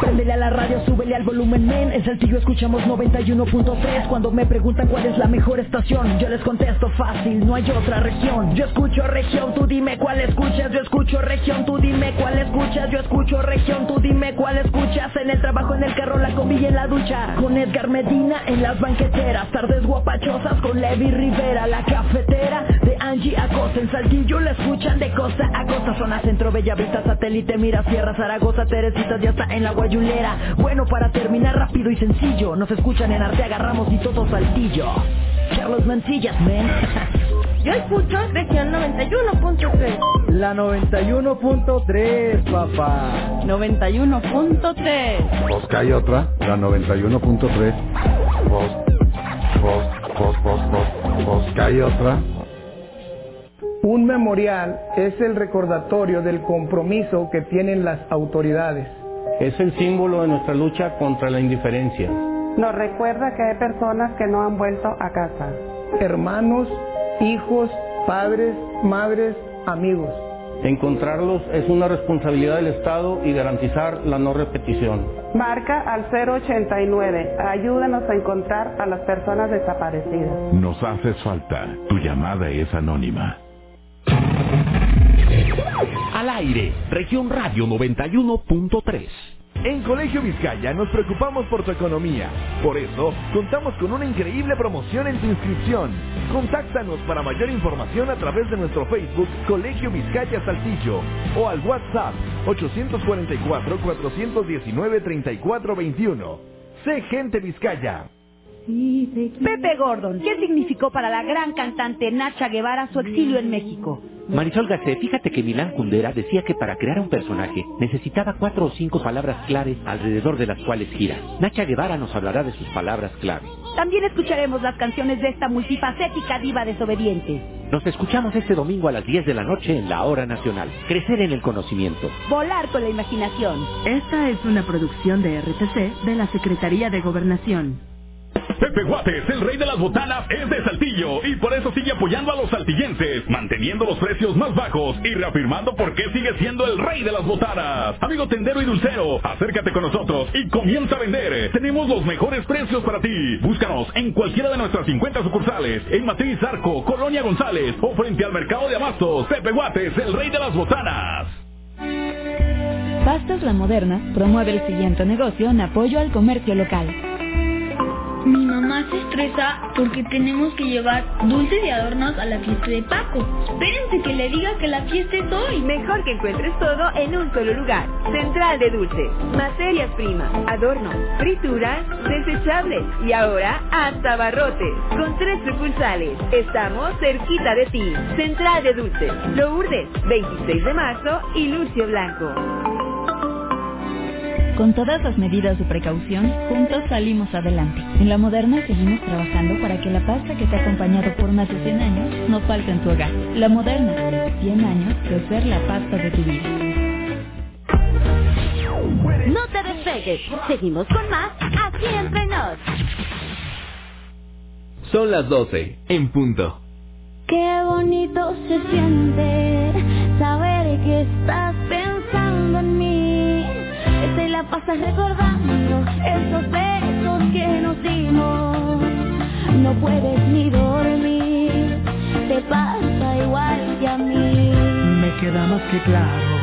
Préndele a la radio, súbele al volumen, men. En Saltillo escuchamos 91.3. Cuando me preguntan cuál es la mejor estación, yo les contesto fácil, no hay otra región. Yo escucho región, tú dime cuál escuchas. Yo escucho región, tú dime cuál escuchas. Yo escucho región, tú dime cuál escuchas. En el trabajo, en el carro, la combi y en la ducha. Con Edgar Medina en las banqueteras. Tardes guapachosas con Levi Rivera. La cafetera de Angie Acosta. En Saltillo la escuchan de costa a costa. Zona centro, Bellavista, satélite, mira, Sierra, Zaragoza, Ya está en la guayulera. Bueno, para terminar rápido y sencillo. Nos escuchan en Arteaga, Ramos y todo Saltillo. Carlos Mancillas, man. Yo escucho región 91.3. La 91.3, papá. 91.3. Pues que hay otra, la 91.3. Pues, pues, pues, pues, pues, pues que hay otra. Un memorial es el recordatorio del compromiso que tienen las autoridades. Es el símbolo de nuestra lucha contra la indiferencia. Nos recuerda que hay personas que no han vuelto a casa. Hermanos, hijos, padres, madres, amigos. Encontrarlos es una responsabilidad del Estado y garantizar la no repetición. Marca al 089. Ayúdanos a encontrar a las personas desaparecidas. Nos haces falta. Tu llamada es anónima. Al aire, región radio 91.3. En Colegio Vizcaya nos preocupamos por tu economía. Por eso, contamos con una increíble promoción en tu inscripción. Contáctanos para mayor información a través de nuestro Facebook Colegio Vizcaya Saltillo o al WhatsApp 844-419-3421. Sé gente Vizcaya. Pepe Gordon, ¿qué significó para la gran cantante Nacha Guevara su exilio en México? Marisol Garcés, fíjate que Milán Kundera decía que para crear un personaje necesitaba cuatro o cinco palabras claves alrededor de las cuales gira. Nacha Guevara nos hablará de sus palabras clave. También escucharemos las canciones de esta multifacética diva desobediente. Nos escuchamos este domingo a las 10 de la noche en la Hora Nacional. Crecer en el conocimiento. Volar con la imaginación. Esta es una producción de RTC de la Secretaría de Gobernación. Pepe Guates, el rey de las botanas, es de Saltillo y por eso sigue apoyando a los saltillenses, manteniendo los precios más bajos y reafirmando por qué sigue siendo el rey de las botanas. Amigo tendero y dulcero, acércate con nosotros y comienza a vender. Tenemos los mejores precios para ti. Búscanos en cualquiera de nuestras 50 sucursales, en Matriz Arco, Colonia González o frente al mercado de Abastos. Pepe Guates, el rey de las botanas. Pastas La Moderna promueve el siguiente negocio en apoyo al comercio local. Mi mamá se estresa porque tenemos que llevar dulces y adornos a la fiesta de Paco. Espérense que le diga que la fiesta es hoy. Mejor que encuentres todo en un solo lugar. Central de Dulces, materias primas, adornos, frituras, desechables y ahora hasta barrotes. Con tres sucursales. Estamos cerquita de ti. Central de Dulces, Lourdes, 26 de marzo y Lucio Blanco. Con todas las medidas de precaución, juntos salimos adelante. En la moderna seguimos trabajando para que la pasta que te ha acompañado por más de 100 años no falte en tu hogar. La moderna, 100 años de ser la pasta de tu vida. No te despegues, seguimos con más aquí entre nos. Son las 12, en punto. Qué bonito se siente saber que estás pensando en mí. Te la pasas recordando esos besos que nos dimos. No puedes ni dormir, te pasa igual que a mí. Me queda más que claro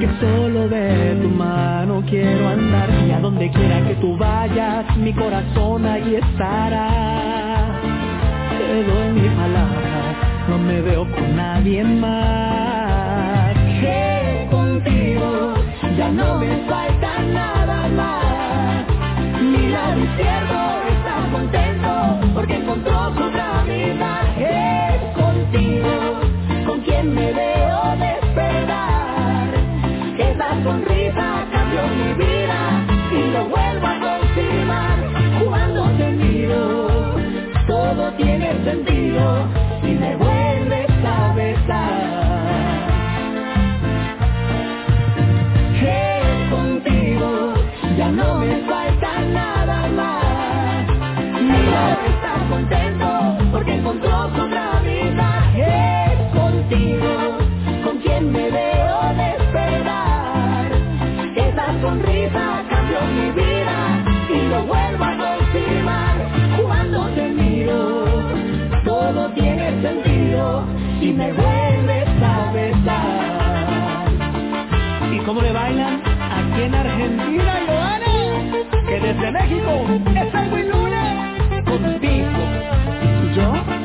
que solo de tu mano quiero andar y a donde quiera que tú vayas, mi corazón ahí estará. Te doy mi palabra, no me veo con nadie más. No me falta nada más. Mi lado izquierdo está contento porque encontró su vida. Es contigo con quien me veo despertar. Esa sonrisa cambió mi vida y lo vuelvo a confirmar cuando te miro. Todo tiene sentido si me encontró vida. Es contigo con quien me veo despertar. Esa sonrisa cambió mi vida y lo vuelvo a confirmar cuando te miro. Todo tiene sentido si me vuelves a besar. ¿Y cómo le bailan? Aquí en Argentina, Joana. Que desde México es algo Luna. Contigo. ¿Y yo?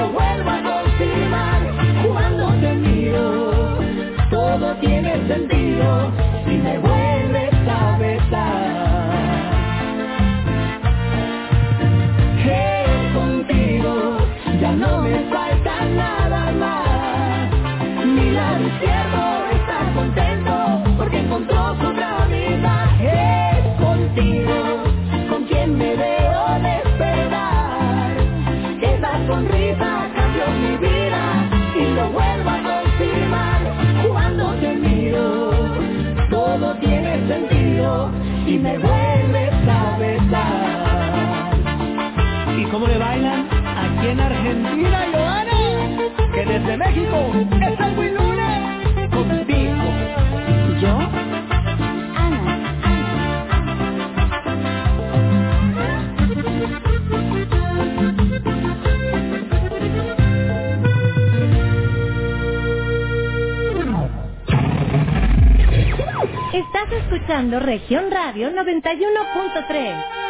lo vuelvo a confirmar cuando te miro. Todo tiene sentido si me vuelves y me vuelves a besar. ¿Y cómo le bailan? Aquí en Argentina, Joana, que desde México es el muy. Escuchando Región Radio 91.3.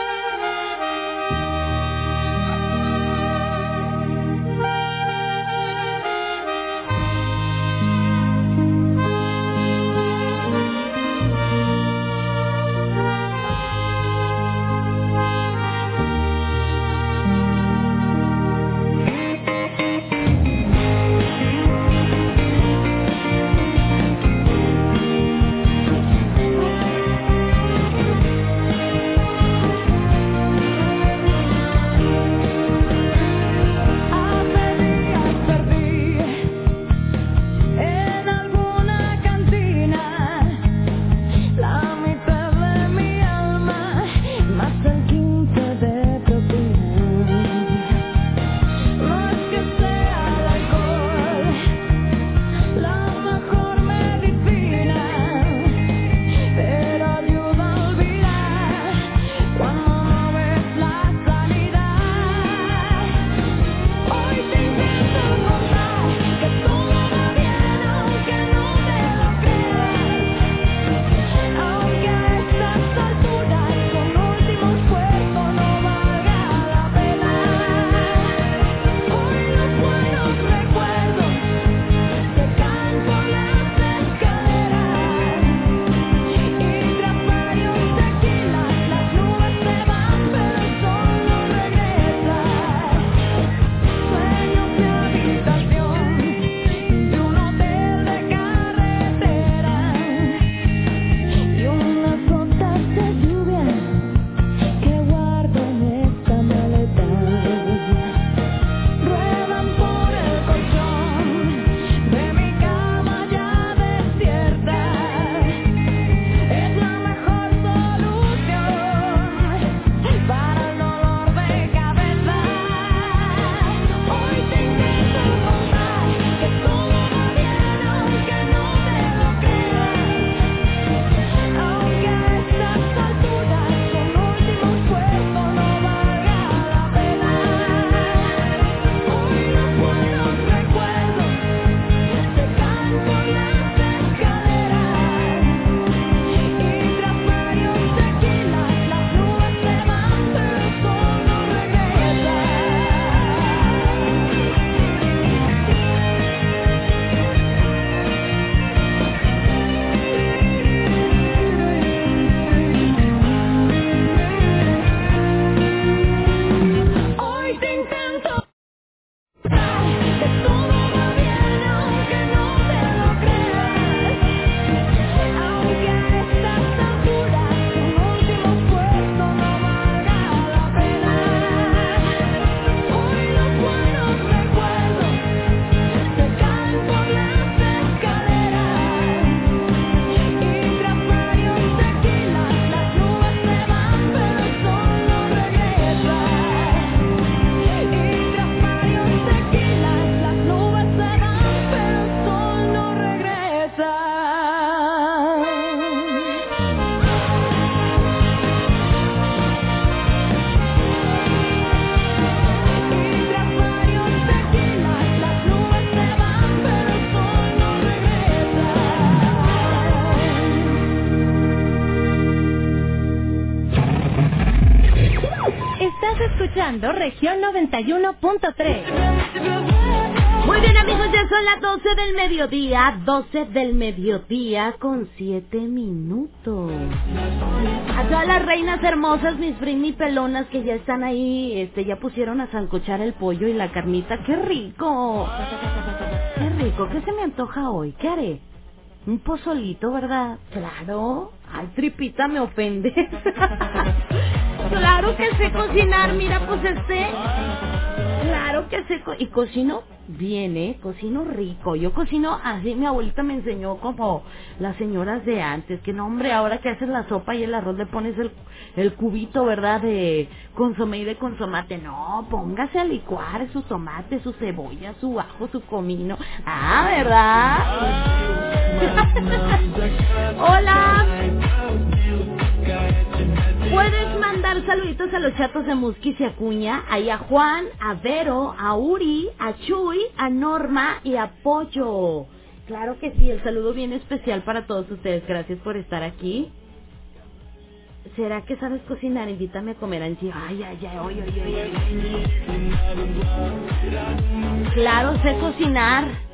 región 91.3. Muy bien amigos, ya son las 12 del mediodía, 12 del mediodía con 7 minutos. A todas las reinas hermosas, mis primi pelonas que ya están ahí, este, ya pusieron a zancochar el pollo y la carnita, ¡qué rico! ¡Qué rico! ¿Qué se me antoja hoy? ¿Qué haré? Un pozolito, ¿verdad? Claro. Ay, tripita, me ofende. Claro que sé cocinar, mira, pues este. Claro que sé. y cocino bien, ¿eh? Cocino rico. Yo cocino así, mi abuelita me enseñó como las señoras de antes. Que no, hombre, ahora que haces la sopa y el arroz le pones el, el cubito, ¿verdad? De consomé y de consomate. No, póngase a licuar su tomate, su cebolla, su ajo, su comino. Ah, ¿verdad? Hola. Puedes mandar saluditos a los chatos de Musquis y Acuña, ahí a Juan, a Vero, a Uri, a Chuy, a Norma y a Pollo. Claro que sí, el saludo bien especial para todos ustedes. Gracias por estar aquí. ¿Será que sabes cocinar? Invítame a comer, Angie. Ay, ay, ay, oye, oye, oye. Claro, sé cocinar.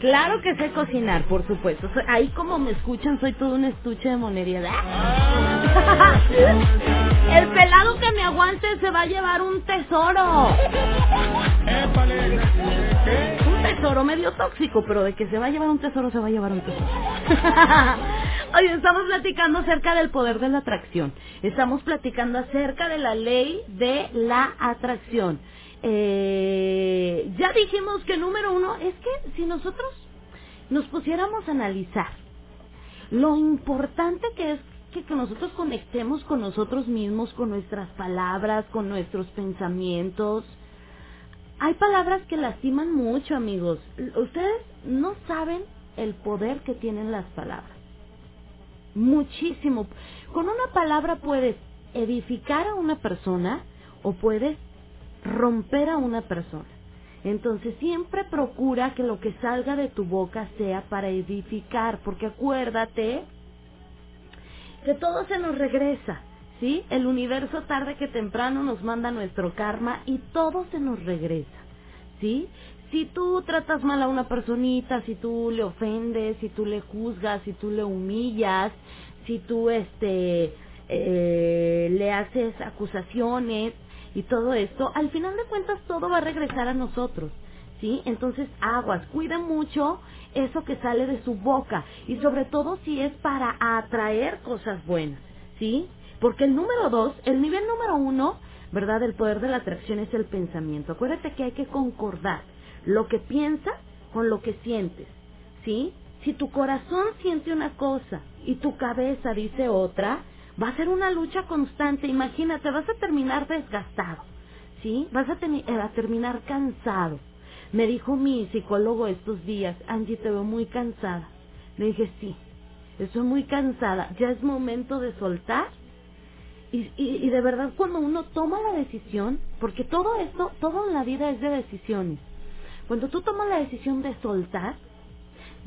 Claro que sé cocinar, por supuesto. Ahí como me escuchan, soy todo un estuche de monería. El pelado que me aguante se va a llevar un tesoro. Un tesoro medio tóxico, pero de que se va a llevar un tesoro, se va a llevar un tesoro. Oye, estamos platicando acerca del poder de la atracción. Estamos platicando acerca de la ley de la atracción. Eh, ya dijimos que número uno es que si nosotros nos pusiéramos a analizar lo importante que es que, que nosotros conectemos con nosotros mismos, con nuestras palabras, con nuestros pensamientos. Hay palabras que lastiman mucho, amigos. Ustedes no saben el poder que tienen las palabras. Muchísimo. Con una palabra puedes edificar a una persona o puedes romper a una persona. Entonces siempre procura que lo que salga de tu boca sea para edificar, porque acuérdate que todo se nos regresa, ¿sí? El universo tarde que temprano nos manda nuestro karma y todo se nos regresa, ¿sí? Si tú tratas mal a una personita, si tú le ofendes, si tú le juzgas, si tú le humillas, si tú este eh, le haces acusaciones y todo esto, al final de cuentas todo va a regresar a nosotros. ¿Sí? Entonces, aguas, cuida mucho eso que sale de su boca y sobre todo si es para atraer cosas buenas, ¿sí? Porque el número dos, el nivel número uno, ¿verdad? El poder de la atracción es el pensamiento. Acuérdate que hay que concordar lo que piensas con lo que sientes, ¿sí? Si tu corazón siente una cosa y tu cabeza dice otra, va a ser una lucha constante. Imagínate, vas a terminar desgastado, ¿sí? Vas eh, a terminar cansado. Me dijo mi psicólogo estos días, Angie, te veo muy cansada. Le dije, sí, estoy muy cansada. Ya es momento de soltar. Y, y, y de verdad, cuando uno toma la decisión, porque todo esto, todo en la vida es de decisiones. Cuando tú tomas la decisión de soltar,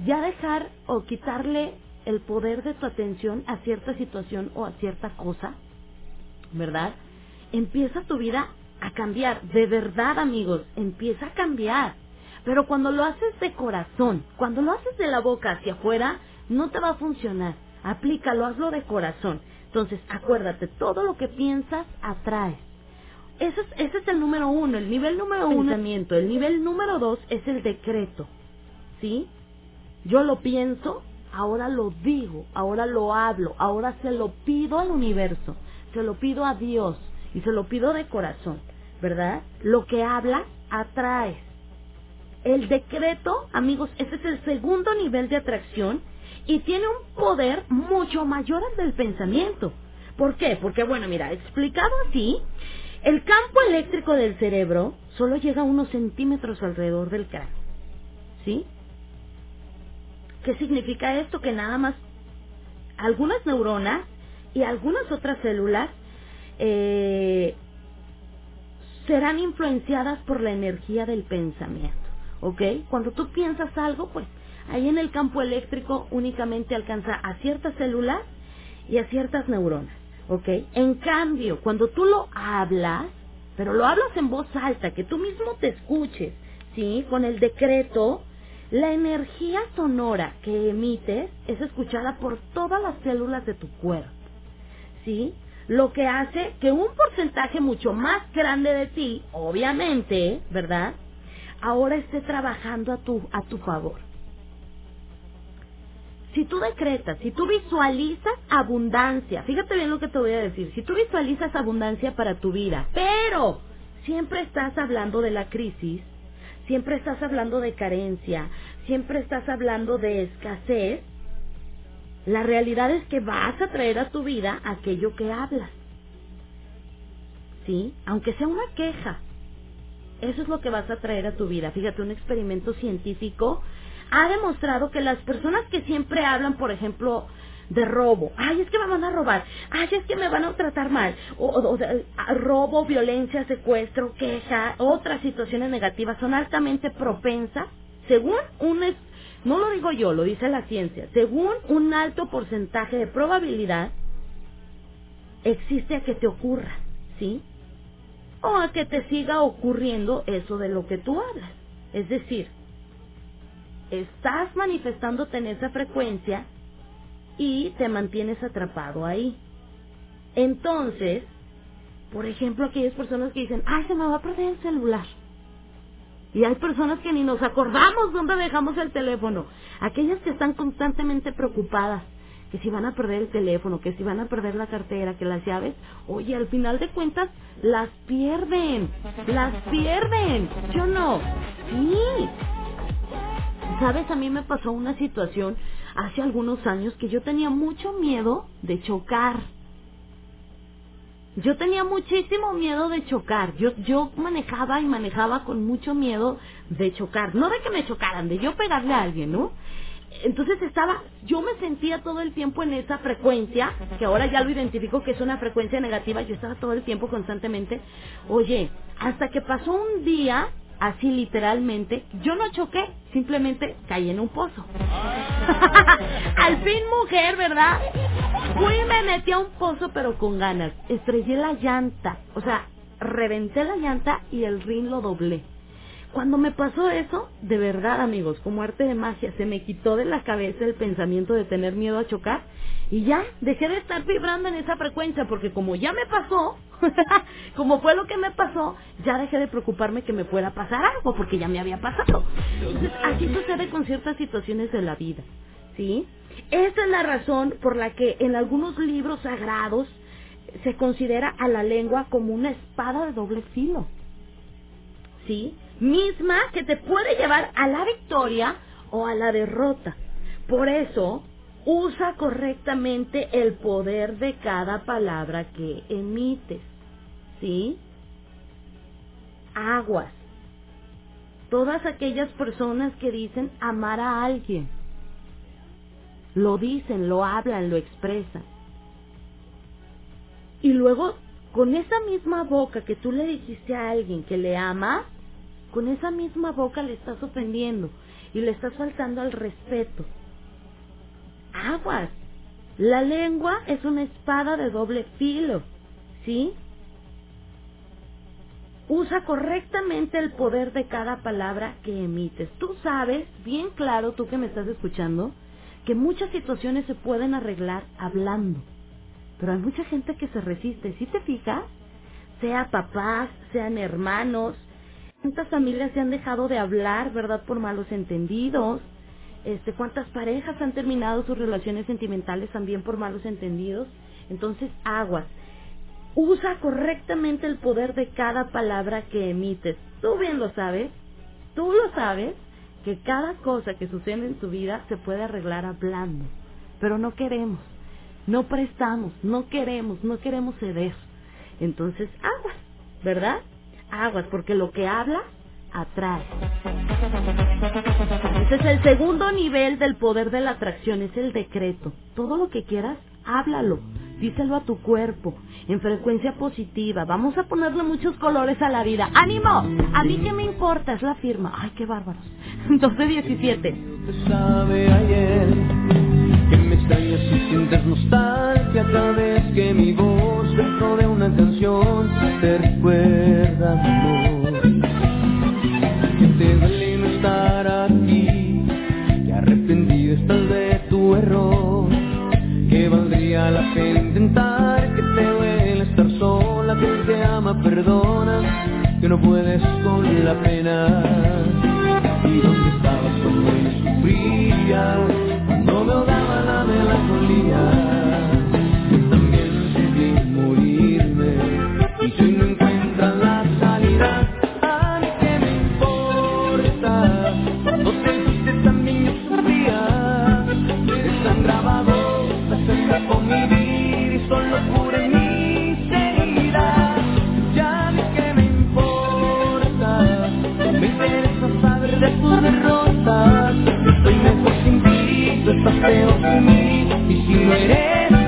ya dejar o quitarle el poder de tu atención a cierta situación o a cierta cosa, ¿verdad? Empieza tu vida a cambiar, de verdad amigos, empieza a cambiar. Pero cuando lo haces de corazón, cuando lo haces de la boca hacia afuera, no te va a funcionar. Aplícalo, hazlo de corazón. Entonces, acuérdate, todo lo que piensas atrae. Ese es, ese es el número uno, el nivel número uno. Pensamiento. El nivel número dos es el decreto. ¿Sí? Yo lo pienso, ahora lo digo, ahora lo hablo, ahora se lo pido al universo, se lo pido a Dios y se lo pido de corazón, ¿verdad? Lo que hablas, atraes. El decreto, amigos, ese es el segundo nivel de atracción y tiene un poder mucho mayor al del pensamiento. ¿Por qué? Porque, bueno, mira, explicado así, el campo eléctrico del cerebro solo llega a unos centímetros alrededor del cráneo. ¿Sí? ¿Qué significa esto? Que nada más algunas neuronas y algunas otras células eh, serán influenciadas por la energía del pensamiento. ¿Ok? Cuando tú piensas algo, pues ahí en el campo eléctrico únicamente alcanza a ciertas células y a ciertas neuronas. ¿Ok? En cambio, cuando tú lo hablas, pero lo hablas en voz alta, que tú mismo te escuches, ¿sí? Con el decreto, la energía sonora que emites es escuchada por todas las células de tu cuerpo. ¿Sí? Lo que hace que un porcentaje mucho más grande de ti, obviamente, ¿verdad? Ahora esté trabajando a tu, a tu favor. Si tú decretas, si tú visualizas abundancia, fíjate bien lo que te voy a decir, si tú visualizas abundancia para tu vida, pero siempre estás hablando de la crisis, siempre estás hablando de carencia, siempre estás hablando de escasez, la realidad es que vas a traer a tu vida aquello que hablas. ¿Sí? Aunque sea una queja. Eso es lo que vas a traer a tu vida. Fíjate, un experimento científico ha demostrado que las personas que siempre hablan, por ejemplo, de robo, ay, es que me van a robar, ay, es que me van a tratar mal, o, o- robo, violencia, secuestro, queja, otras situaciones negativas, son altamente propensas, según un, no lo digo yo, lo dice la ciencia, según un alto porcentaje de probabilidad existe a que te ocurra, ¿sí? O a que te siga ocurriendo eso de lo que tú hablas. Es decir, estás manifestándote en esa frecuencia y te mantienes atrapado ahí. Entonces, por ejemplo, aquellas personas que dicen, ay, se me va a perder el celular. Y hay personas que ni nos acordamos dónde dejamos el teléfono. Aquellas que están constantemente preocupadas, que si van a perder el teléfono, que si van a perder la cartera, que las llaves, oye, al final de cuentas, las pierden, las pierden. Yo no. Sí. Sabes, a mí me pasó una situación hace algunos años que yo tenía mucho miedo de chocar. Yo tenía muchísimo miedo de chocar. Yo, yo manejaba y manejaba con mucho miedo de chocar. No de que me chocaran, de yo pegarle a alguien, ¿no? Entonces estaba, yo me sentía todo el tiempo en esa frecuencia, que ahora ya lo identifico que es una frecuencia negativa, yo estaba todo el tiempo constantemente, oye, hasta que pasó un día, así literalmente, yo no choqué, simplemente caí en un pozo. Al fin mujer, ¿verdad? Fui y me metí a un pozo pero con ganas, estrellé la llanta, o sea, reventé la llanta y el rin lo doblé. Cuando me pasó eso, de verdad amigos, como arte de magia, se me quitó de la cabeza el pensamiento de tener miedo a chocar y ya dejé de estar vibrando en esa frecuencia porque como ya me pasó, como fue lo que me pasó, ya dejé de preocuparme que me fuera a pasar algo porque ya me había pasado. Así sucede con ciertas situaciones de la vida, ¿sí? Esa es la razón por la que en algunos libros sagrados se considera a la lengua como una espada de doble filo. ¿Sí? misma que te puede llevar a la victoria o a la derrota. Por eso, usa correctamente el poder de cada palabra que emites. ¿Sí? Aguas. Todas aquellas personas que dicen amar a alguien. Lo dicen, lo hablan, lo expresan. Y luego, con esa misma boca que tú le dijiste a alguien que le amas, con esa misma boca le estás ofendiendo y le estás faltando al respeto. Aguas. La lengua es una espada de doble filo, ¿sí? Usa correctamente el poder de cada palabra que emites. Tú sabes, bien claro, tú que me estás escuchando, que muchas situaciones se pueden arreglar hablando. Pero hay mucha gente que se resiste. ¿Sí te fijas? Sea papás, sean hermanos, ¿Cuántas familias se han dejado de hablar, verdad, por malos entendidos? Este, ¿Cuántas parejas han terminado sus relaciones sentimentales también por malos entendidos? Entonces, aguas. Usa correctamente el poder de cada palabra que emites. Tú bien lo sabes, tú lo sabes, que cada cosa que sucede en tu vida se puede arreglar hablando. Pero no queremos, no prestamos, no queremos, no queremos ceder. Entonces, aguas, ¿verdad? aguas, porque lo que habla atrae. Es el segundo nivel del poder de la atracción, es el decreto. Todo lo que quieras, háblalo, díselo a tu cuerpo, en frecuencia positiva. Vamos a ponerle muchos colores a la vida. ¡Ánimo! A mí qué me importa, es la firma. ¡Ay, qué bárbaros! 12-17. sabe ayer que me extrañas y sientes nostalgia cada vez que mi voz dentro de una. Que perdona, que no puedes con la pena. ¿Y dónde estabas cuando yo sufría? Cuando me ahogaba la melancolía. Sin mí. Y si no eres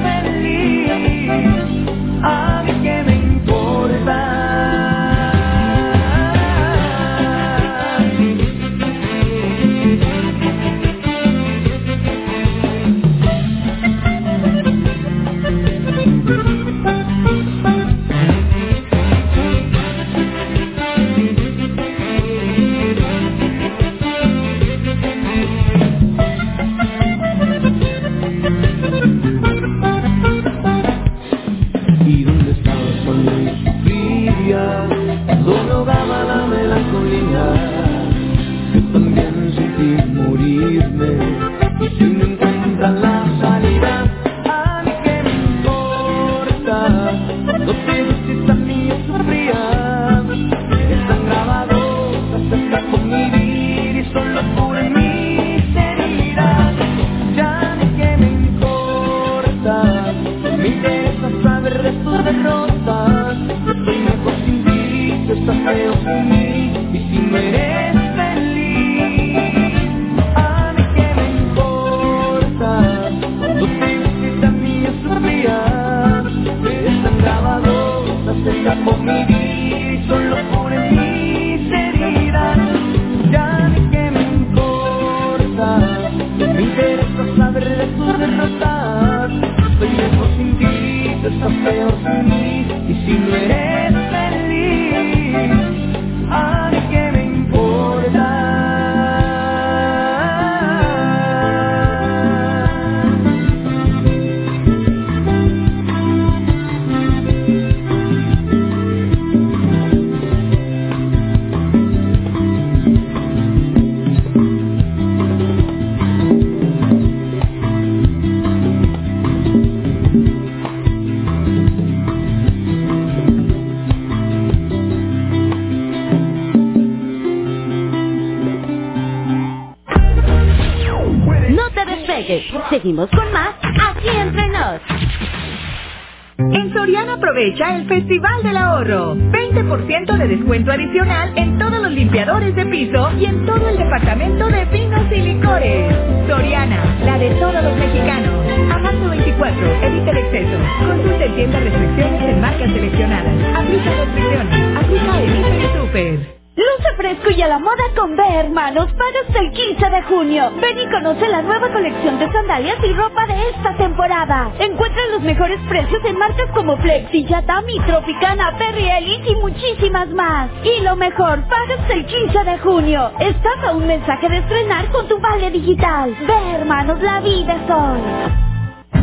Seguimos con más aquí entre nos. En Soriana aprovecha el Festival del Ahorro. 20% de descuento adicional en todos los limpiadores de piso y en todo el departamento de vinos y licores. Soriana, la de todos los mexicanos. A marzo 24, evite el exceso. Consulte en tiendas restricciones en marcas seleccionadas. Aplica restricciones. Aplica y Super. Luce fresco y a la moda con B, hermanos, para hasta el 15 de junio. Ven y conoce la nueva colección de sandalias y ropa de esta temporada. Encuentra los mejores precios en marcas como Flexi, Yatami, Tropicana, Perry Elite y muchísimas más. Y lo mejor, paga hasta el 15 de junio. Estás a un mensaje de estrenar con tu vale digital. Ve, hermanos, la vida es hoy.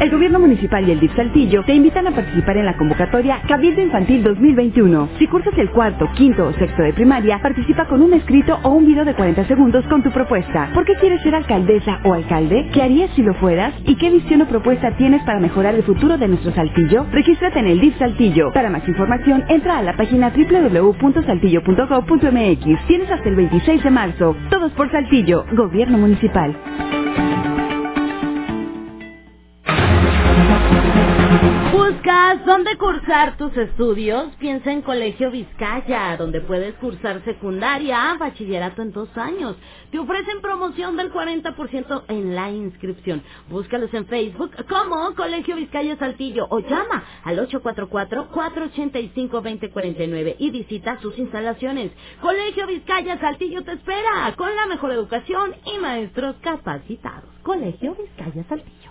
El Gobierno Municipal y el DIF Saltillo te invitan a participar en la convocatoria Cabildo Infantil 2021. Si cursas el cuarto, quinto o sexto de primaria, participa con un escrito o un video de 40 segundos con tu propuesta. ¿Por qué quieres ser alcaldesa o alcalde? ¿Qué harías si lo fueras? ¿Y qué visión o propuesta tienes para mejorar el futuro de nuestro Saltillo? Regístrate en el DIF Saltillo. Para más información, entra a la página www.saltillo.gov.mx. Tienes hasta el 26 de marzo. Todos por Saltillo, Gobierno Municipal. ¿Buscas dónde cursar tus estudios? Piensa en Colegio Vizcaya, donde puedes cursar secundaria, bachillerato en dos años. Te ofrecen promoción del 40% en la inscripción. Búscalos en Facebook como Colegio Vizcaya Saltillo o llama al 844-485-2049 y visita sus instalaciones. Colegio Vizcaya Saltillo te espera con la mejor educación y maestros capacitados. Colegio Vizcaya Saltillo.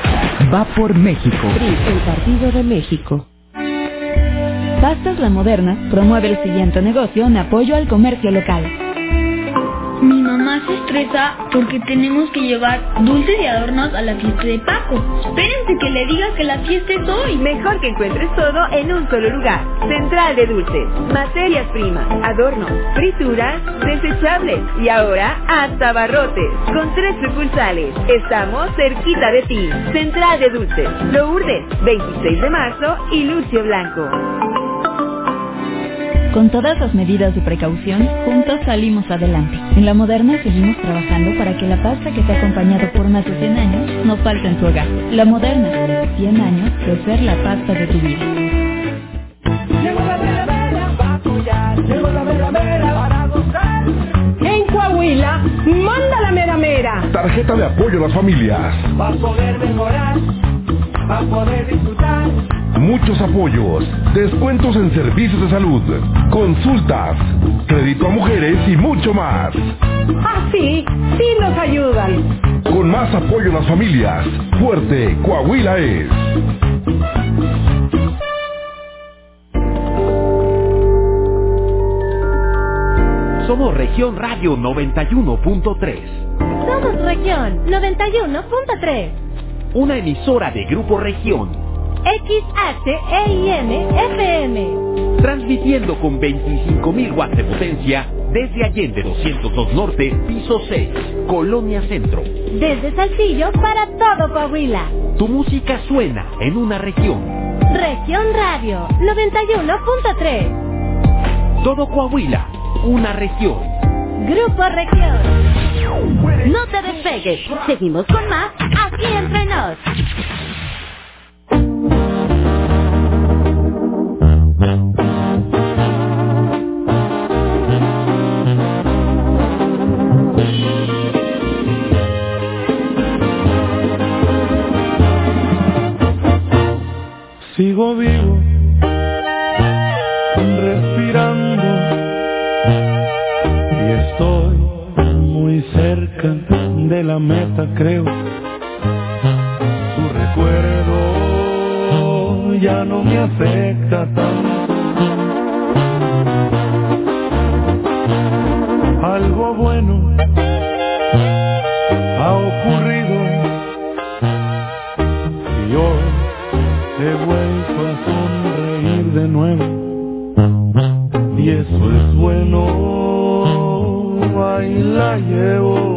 va por México. el Partido de México. Pastas La Moderna promueve el siguiente negocio en apoyo al comercio local. Mamá se estresa porque tenemos que llevar dulces y adornos a la fiesta de Paco. Espérense que le diga que la fiesta es hoy. Mejor que encuentres todo en un solo lugar. Central de Dulces, materias primas, adornos, frituras, desechables y ahora hasta barrotes. Con tres sucursales. Estamos cerquita de ti. Central de Dulces, Lourdes, 26 de marzo y Lucio Blanco. Con todas las medidas de precaución, juntos salimos adelante. En la moderna seguimos trabajando para que la pasta que te ha acompañado por más de 100 años no falte en tu hogar. La moderna, 100 años de ser la pasta de tu vida. En Coahuila, manda la mera mera. Tarjeta de apoyo a las familias. Para poder mejorar, para poder disfrutar. Muchos apoyos, descuentos en servicios de salud, consultas, crédito a mujeres y mucho más. Ah, sí, sí nos ayudan. Con más apoyo a las familias, fuerte Coahuila es. Somos Región Radio 91.3. Somos Región 91.3. Una emisora de Grupo Región. XHEIM FM. Transmitiendo con 25.000 watts de potencia desde Allende 202 Norte, piso 6, Colonia Centro. Desde Saltillo para todo Coahuila. Tu música suena en una región. Región Radio 91.3. Todo Coahuila, una región. Grupo Región. No te despegues. Seguimos con más aquí entre nos. Sigo vivo, respirando y estoy muy cerca de la meta, creo. Tu recuerdo ya no me afecta tanto. Algo bueno ha ocurrido bueno ahí la llevo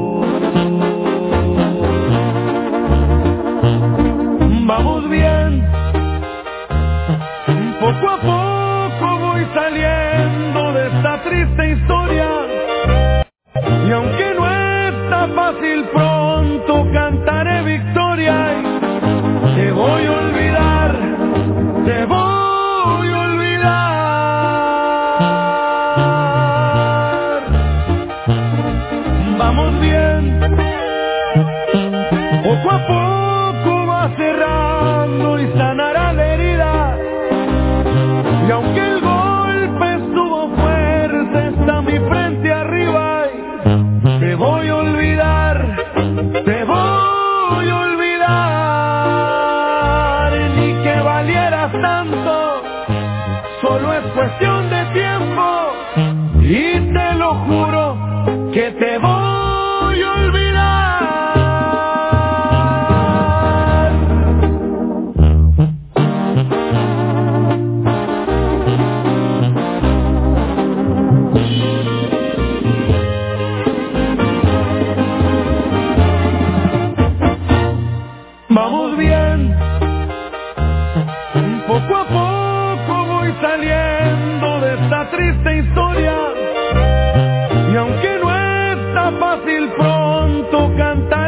fácil pronto cantaré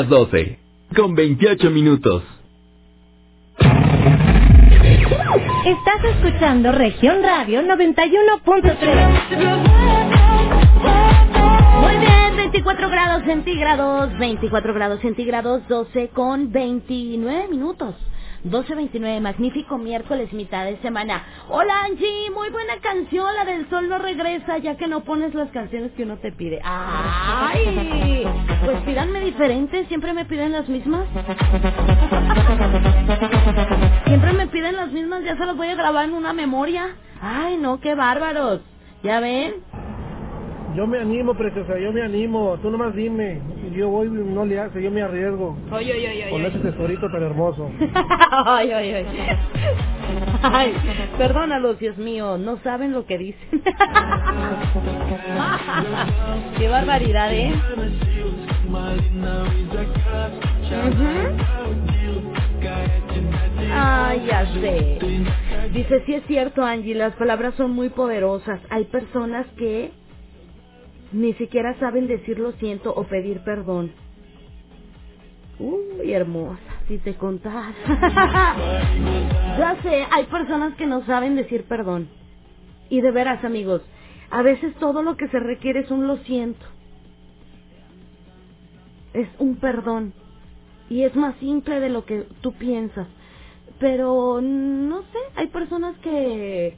las 12, con 28 minutos. Estás escuchando Región Radio 91.3. Muy bien, 24 grados centígrados, 24 grados centígrados, 12 con 29 minutos. 12.29, magnífico miércoles, mitad de semana. Hola Angie, muy buena canción, la del sol no regresa, ya que no pones las canciones que uno te pide. ¡Ay! Pues pídanme diferentes, siempre me piden las mismas. Siempre me piden las mismas, ya se las voy a grabar en una memoria. Ay, no, qué bárbaros. ¿Ya ven? Yo me animo, preciosa, yo me animo. Tú nomás dime. Yo voy, no le hace, yo me arriesgo. Oye, oye, oye. Con ese tesorito tan hermoso. ay, ay, ay. Ay, perdónalos, Dios mío. No saben lo que dicen. Qué barbaridad, ¿eh? Ay, ya sé. Dice, sí es cierto, Angie, las palabras son muy poderosas. Hay personas que ni siquiera saben decir lo siento o pedir perdón. Uy, hermosa, si te contara. ya sé, hay personas que no saben decir perdón. Y de veras, amigos, a veces todo lo que se requiere es un lo siento. Es un perdón. Y es más simple de lo que tú piensas. Pero no sé, hay personas que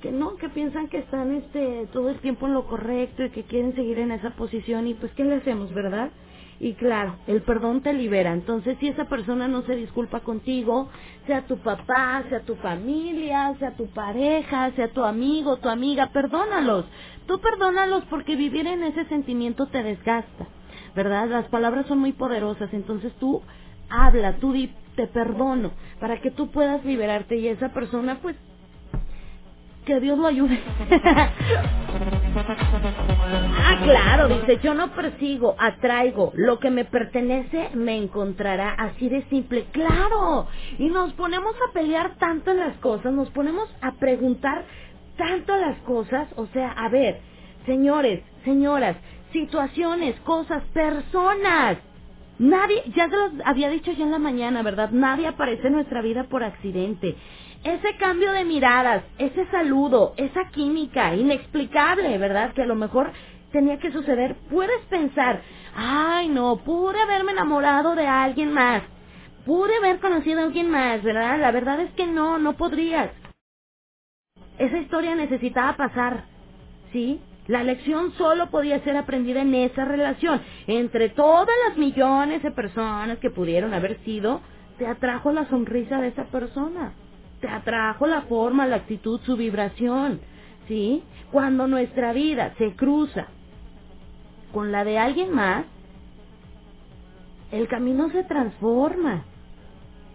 que no, que piensan que están este todo el tiempo en lo correcto y que quieren seguir en esa posición y pues qué le hacemos, ¿verdad? Y claro, el perdón te libera. Entonces, si esa persona no se disculpa contigo, sea tu papá, sea tu familia, sea tu pareja, sea tu amigo, tu amiga, perdónalos. Tú perdónalos porque vivir en ese sentimiento te desgasta, ¿verdad? Las palabras son muy poderosas, entonces tú habla, tú di, te perdono, para que tú puedas liberarte y esa persona pues que Dios lo ayude. ah, claro, dice, yo no persigo, atraigo, lo que me pertenece me encontrará, así de simple, claro. Y nos ponemos a pelear tanto en las cosas, nos ponemos a preguntar tanto las cosas, o sea, a ver, señores, señoras, situaciones, cosas, personas. Nadie, ya se los había dicho ya en la mañana, ¿verdad? Nadie aparece en nuestra vida por accidente ese cambio de miradas, ese saludo, esa química inexplicable, ¿verdad? Que a lo mejor tenía que suceder. Puedes pensar, ay no, pude haberme enamorado de alguien más, pude haber conocido a alguien más, ¿verdad? La verdad es que no, no podrías. Esa historia necesitaba pasar, ¿sí? La lección solo podía ser aprendida en esa relación. Entre todas las millones de personas que pudieron haber sido, te atrajo la sonrisa de esa persona te atrajo la forma, la actitud, su vibración, ¿sí? Cuando nuestra vida se cruza con la de alguien más, el camino se transforma,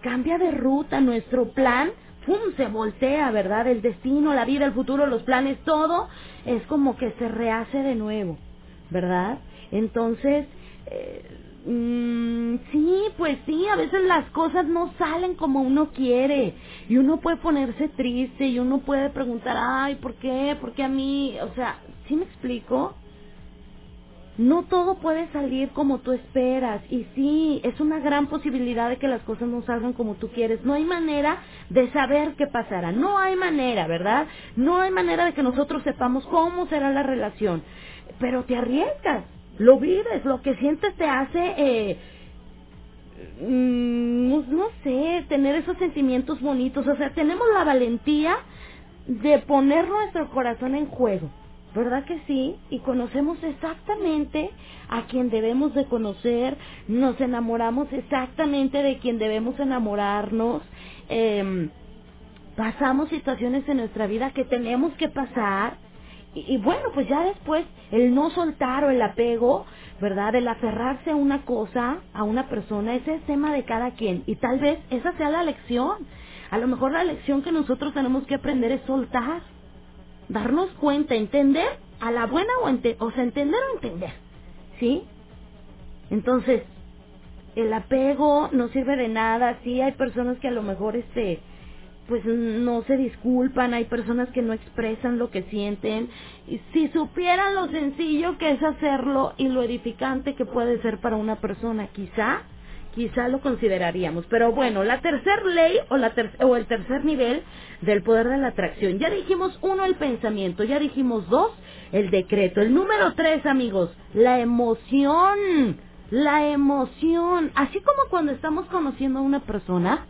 cambia de ruta, nuestro plan, ¡pum!, se voltea, ¿verdad? El destino, la vida, el futuro, los planes, todo es como que se rehace de nuevo, ¿verdad? Entonces, eh, Mm, sí, pues sí, a veces las cosas no salen como uno quiere y uno puede ponerse triste y uno puede preguntar, ay, ¿por qué? ¿Por qué a mí? O sea, ¿sí me explico? No todo puede salir como tú esperas y sí, es una gran posibilidad de que las cosas no salgan como tú quieres. No hay manera de saber qué pasará, no hay manera, ¿verdad? No hay manera de que nosotros sepamos cómo será la relación, pero te arriesgas lo vives, lo que sientes te hace, eh, mm, no, sé, tener esos sentimientos bonitos. O sea, tenemos la valentía de poner nuestro corazón en juego. ¿Verdad que sí? Y conocemos exactamente a quien debemos de conocer, nos enamoramos exactamente de quien debemos enamorarnos, eh, pasamos situaciones en nuestra vida que tenemos que pasar y, bueno, pues ya después el no soltar o el apego, ¿verdad? El aferrarse a una cosa, a una persona, ese es tema de cada quien. Y tal vez esa sea la lección. A lo mejor la lección que nosotros tenemos que aprender es soltar, darnos cuenta, entender a la buena o, o sea, entender o entender, ¿sí? Entonces, el apego no sirve de nada, sí hay personas que a lo mejor este pues no se disculpan, hay personas que no expresan lo que sienten. Y si supieran lo sencillo que es hacerlo y lo edificante que puede ser para una persona, quizá, quizá lo consideraríamos. Pero bueno, la tercer ley o, la ter o el tercer nivel del poder de la atracción. Ya dijimos uno, el pensamiento. Ya dijimos dos, el decreto. El número tres, amigos, la emoción. La emoción. Así como cuando estamos conociendo a una persona,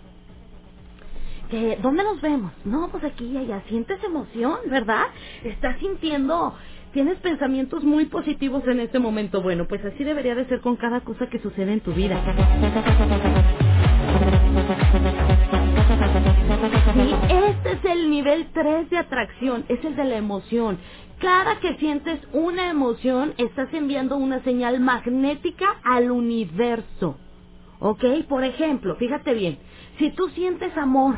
que, ¿dónde nos vemos? No, pues aquí y allá. Sientes emoción, ¿verdad? Estás sintiendo tienes pensamientos muy positivos en este momento. Bueno, pues así debería de ser con cada cosa que sucede en tu vida. Sí, este es el nivel 3 de atracción, es el de la emoción. Cada que sientes una emoción, estás enviando una señal magnética al universo. ¿Ok? Por ejemplo, fíjate bien, si tú sientes amor,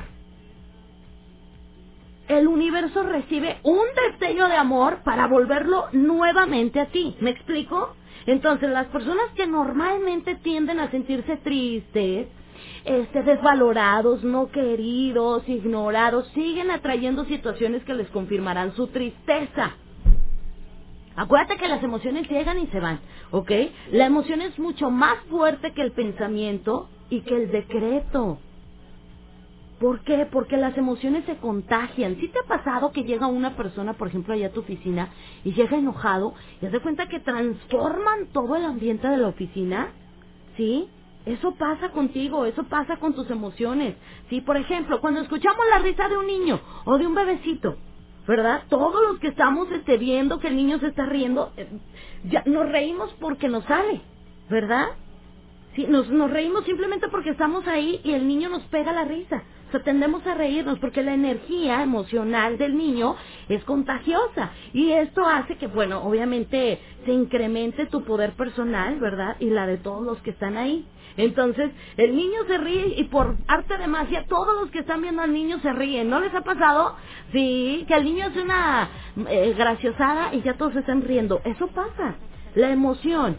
el universo recibe un destello de amor para volverlo nuevamente a ti. ¿Me explico? Entonces, las personas que normalmente tienden a sentirse tristes, este, desvalorados, no queridos, ignorados, siguen atrayendo situaciones que les confirmarán su tristeza. Acuérdate que las emociones llegan y se van, ¿ok? La emoción es mucho más fuerte que el pensamiento y que el decreto. ¿Por qué? Porque las emociones se contagian. ¿Sí te ha pasado que llega una persona, por ejemplo, allá a tu oficina y llega enojado y das cuenta que transforman todo el ambiente de la oficina? ¿Sí? Eso pasa contigo, eso pasa con tus emociones. ¿Sí? Por ejemplo, cuando escuchamos la risa de un niño o de un bebecito, ¿verdad? Todos los que estamos este, viendo que el niño se está riendo, eh, ya nos reímos porque nos sale, ¿verdad? Sí, nos reímos simplemente porque estamos ahí y el niño nos pega la risa. O sea, tendemos a reírnos porque la energía emocional del niño es contagiosa. Y esto hace que, bueno, obviamente se incremente tu poder personal, ¿verdad? Y la de todos los que están ahí. Entonces, el niño se ríe y por arte de magia todos los que están viendo al niño se ríen. ¿No les ha pasado? Sí, que el niño hace una eh, graciosada y ya todos están riendo. Eso pasa. La emoción,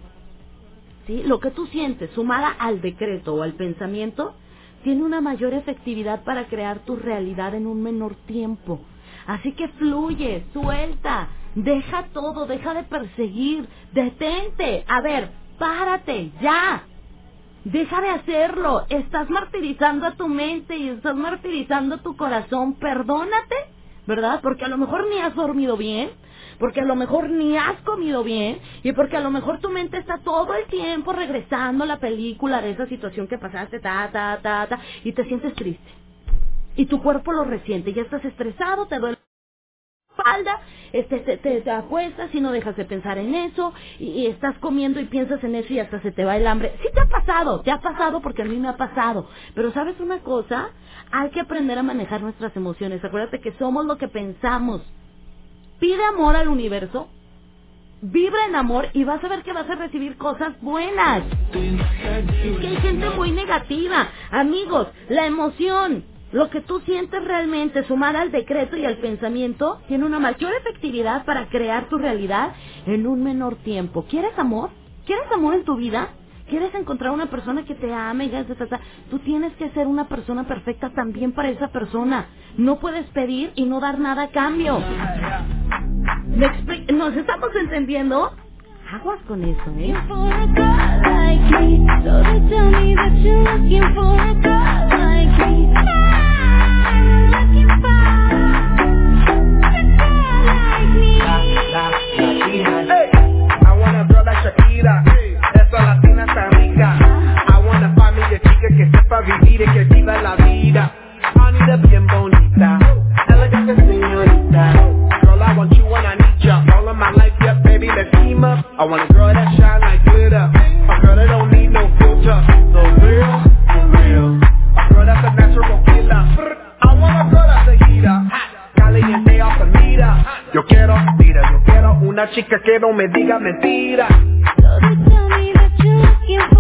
¿sí? Lo que tú sientes sumada al decreto o al pensamiento, tiene una mayor efectividad para crear tu realidad en un menor tiempo. Así que fluye, suelta, deja todo, deja de perseguir, detente. A ver, párate, ya. Deja de hacerlo. Estás martirizando a tu mente y estás martirizando a tu corazón. Perdónate, ¿verdad? Porque a lo mejor ni has dormido bien, porque a lo mejor ni has comido bien y porque a lo mejor tu mente está todo el tiempo regresando a la película de esa situación que pasaste, ta, ta, ta, ta, y te sientes triste. Y tu cuerpo lo resiente, ya estás estresado, te duele espalda, este, te, te, acuestas y no dejas de pensar en eso, y, y, estás comiendo y piensas en eso y hasta se te va el hambre. Sí te ha pasado, te ha pasado porque a mí me ha pasado. Pero sabes una cosa, hay que aprender a manejar nuestras emociones. Acuérdate que somos lo que pensamos. Pide amor al universo, vibra en amor y vas a ver que vas a recibir cosas buenas. Es que hay gente muy negativa. Amigos, la emoción, lo que tú sientes realmente sumada al decreto y al pensamiento, tiene una mayor efectividad para crear tu realidad en un menor tiempo. ¿Quieres amor? ¿Quieres amor en tu vida? ¿Quieres encontrar una persona que te ame y Tú tienes que ser una persona perfecta también para esa persona. No puedes pedir y no dar nada a cambio. ¿Nos estamos entendiendo? Aguas con eso, ¿eh? Sepa vivir y que viva la vida. Anita bien bonita. Elegante señorita. Girl, I want you when I need ya. All of my life, yeah, baby, let's team up. I want a girl that shine like glitter. A girl that don't need no filter. So real, for real. A girl that's a natural killer. I want a girl that's a heater. Caliente off the meter. Yo quiero, mira, yo quiero una chica que no me diga mentira. Oye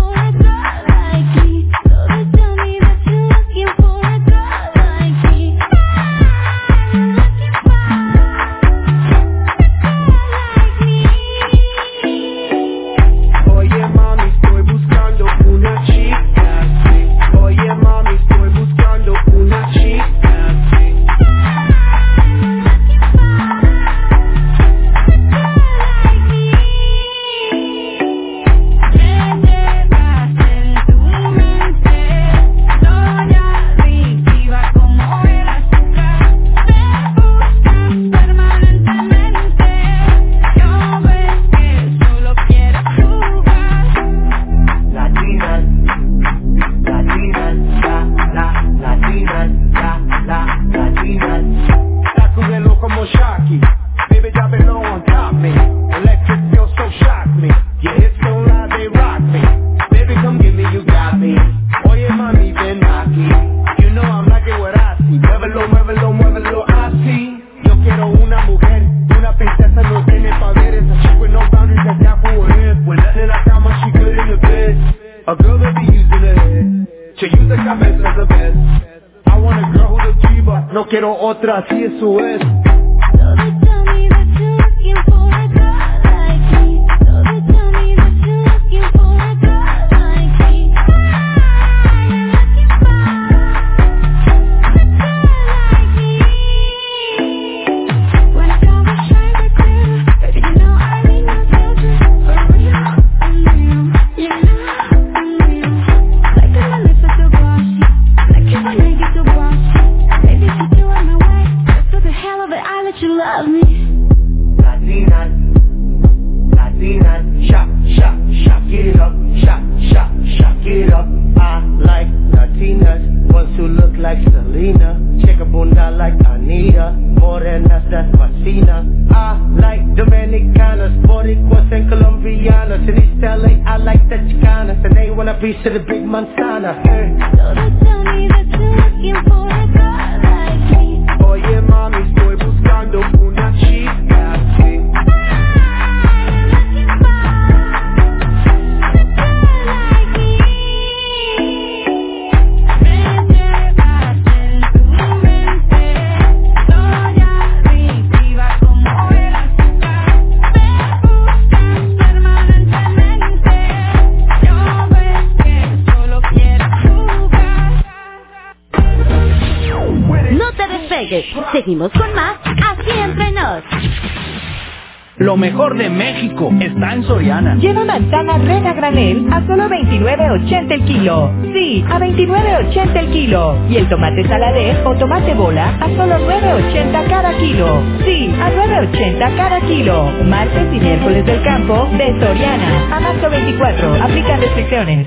a 29.80 el kilo. Y el tomate saladez o tomate bola a solo 9.80 cada kilo. Sí, a 9.80 cada kilo. Martes y miércoles del campo de Soriana. A marzo 24. Aplica restricciones.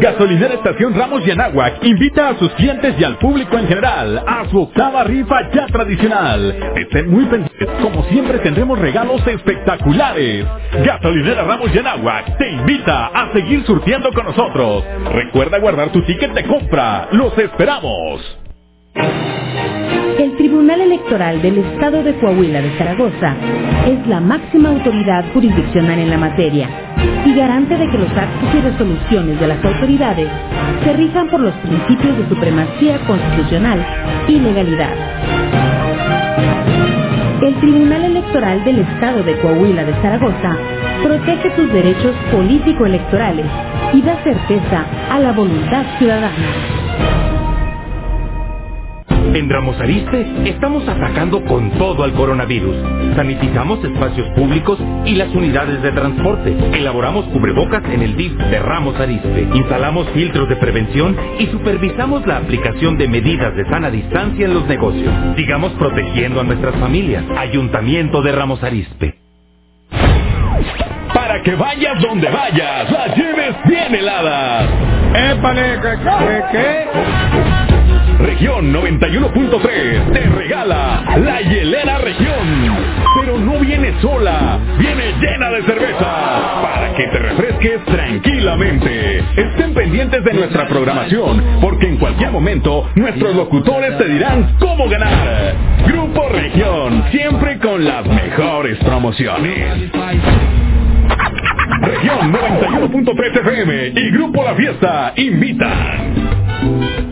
Gasolinera Estación Ramos Yanahuac invita a sus clientes y al público en general a su octava rifa ya tradicional. Estén muy pendientes, como siempre tendremos regalos espectaculares. Gasolinera Ramos Yanahuac te invita a seguir surtiendo con nosotros. Recuerda guardar tu ticket de compra. Los esperamos. El Tribunal Electoral del Estado de Coahuila de Zaragoza es la máxima autoridad jurisdiccional en la materia y garante de que los actos y resoluciones de las autoridades se rijan por los principios de supremacía constitucional y legalidad. El Tribunal Electoral del Estado de Coahuila de Zaragoza protege tus derechos político-electorales y da certeza a la voluntad ciudadana. En Ramos Arispe estamos atacando con todo al coronavirus. Sanitizamos espacios públicos y las unidades de transporte. Elaboramos cubrebocas en el DIF de Ramos Arispe. Instalamos filtros de prevención y supervisamos la aplicación de medidas de sana distancia en los negocios. Sigamos protegiendo a nuestras familias. Ayuntamiento de Ramos Arispe. Para que vayas donde vayas, las lleves bien heladas. ¡Épale! ¿Qué? ¿Qué? Región 91.3 te regala la hielera región. Pero no viene sola, viene llena de cerveza para que te refresques tranquilamente. Estén pendientes de nuestra programación porque en cualquier momento nuestros locutores te dirán cómo ganar. Grupo Región, siempre con las mejores promociones. Región 91.3 FM y Grupo La Fiesta invitan.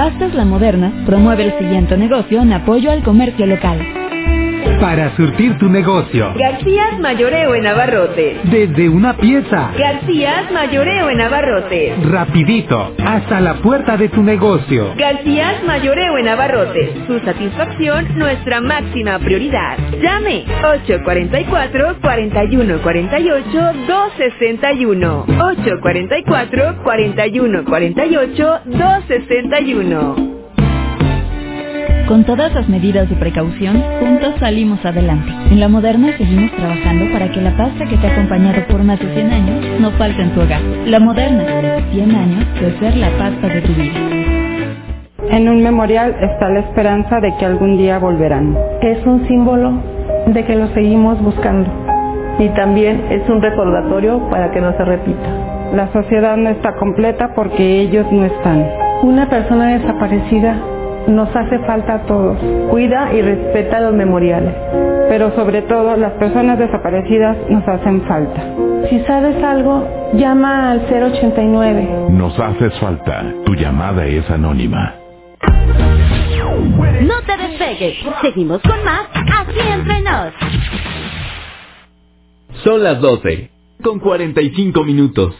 Pastas La Moderna promueve el siguiente negocio en apoyo al comercio local. Para surtir tu negocio. Garcías Mayoreo en Abarrotes. Desde una pieza. Garcías Mayoreo en Abarrotes. Rapidito, hasta la puerta de tu negocio. Garcías Mayoreo en Abarrotes. Su satisfacción, nuestra máxima prioridad. Llame 844-4148-261. 844-4148-261. Con todas las medidas de precaución, juntos salimos adelante. En la Moderna seguimos trabajando para que la pasta que te ha acompañado por más de 100 años no falte en tu hogar. La Moderna, 100 años de ser la pasta de tu vida. En un memorial está la esperanza de que algún día volverán. Es un símbolo de que lo seguimos buscando. Y también es un recordatorio para que no se repita. La sociedad no está completa porque ellos no están. Una persona desaparecida nos hace falta a todos. Cuida y respeta los memoriales. Pero sobre todo las personas desaparecidas nos hacen falta. Si sabes algo, llama al 089. Nos haces falta. Tu llamada es anónima. No te despegues. Seguimos con más aquí entre nos. Son las 12, con 45 minutos.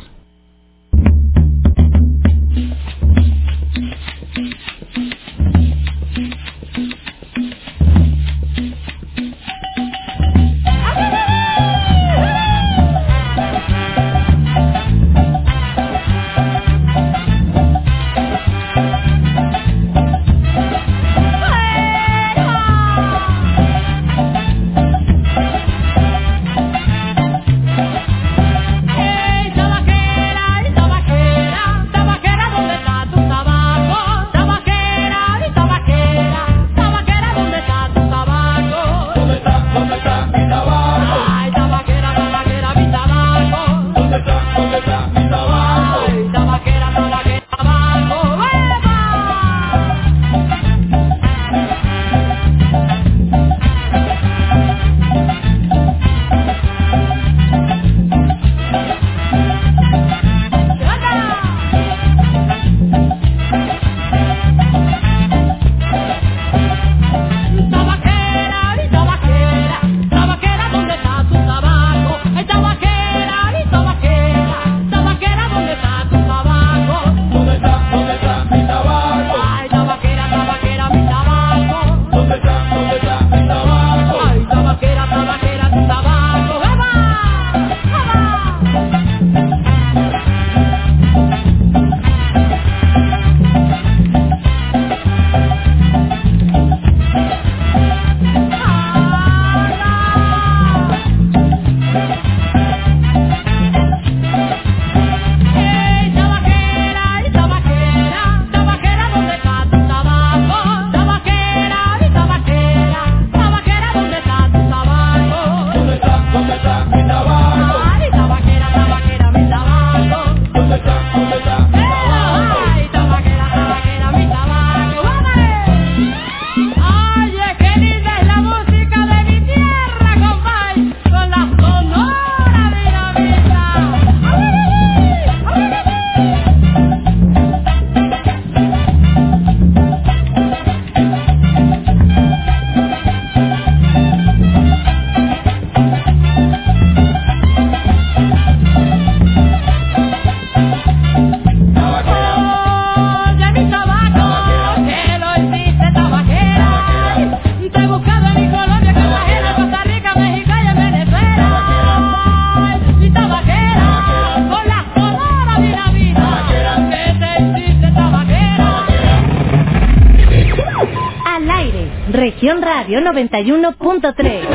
Radio 91.3.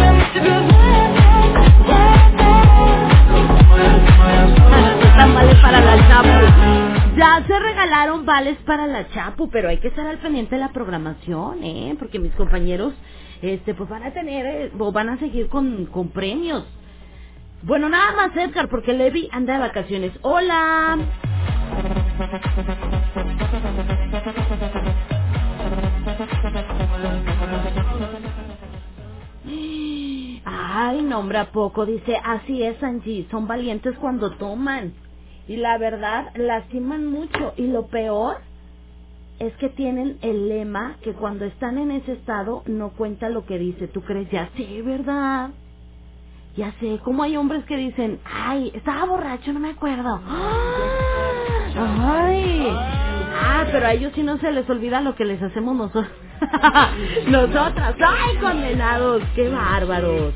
vales para la Chapu. Ya se regalaron vales para la Chapu, pero hay que estar al pendiente de la programación, ¿eh? Porque mis compañeros, este, pues van a tener, eh, o van a seguir con, con premios. Bueno, nada más Edgar, porque Levi anda de vacaciones. Hola. Ay, nombra poco, dice, así es Angie, son valientes cuando toman. Y la verdad, lastiman mucho. Y lo peor es que tienen el lema que cuando están en ese estado no cuenta lo que dice. ¿Tú crees? Ya sé, ¿verdad? Ya sé, como hay hombres que dicen, ay, estaba borracho, no me acuerdo. Ay, ah, pero a ellos sí no se les olvida lo que les hacemos nosotros. Nosotras, ay, condenados, qué bárbaros.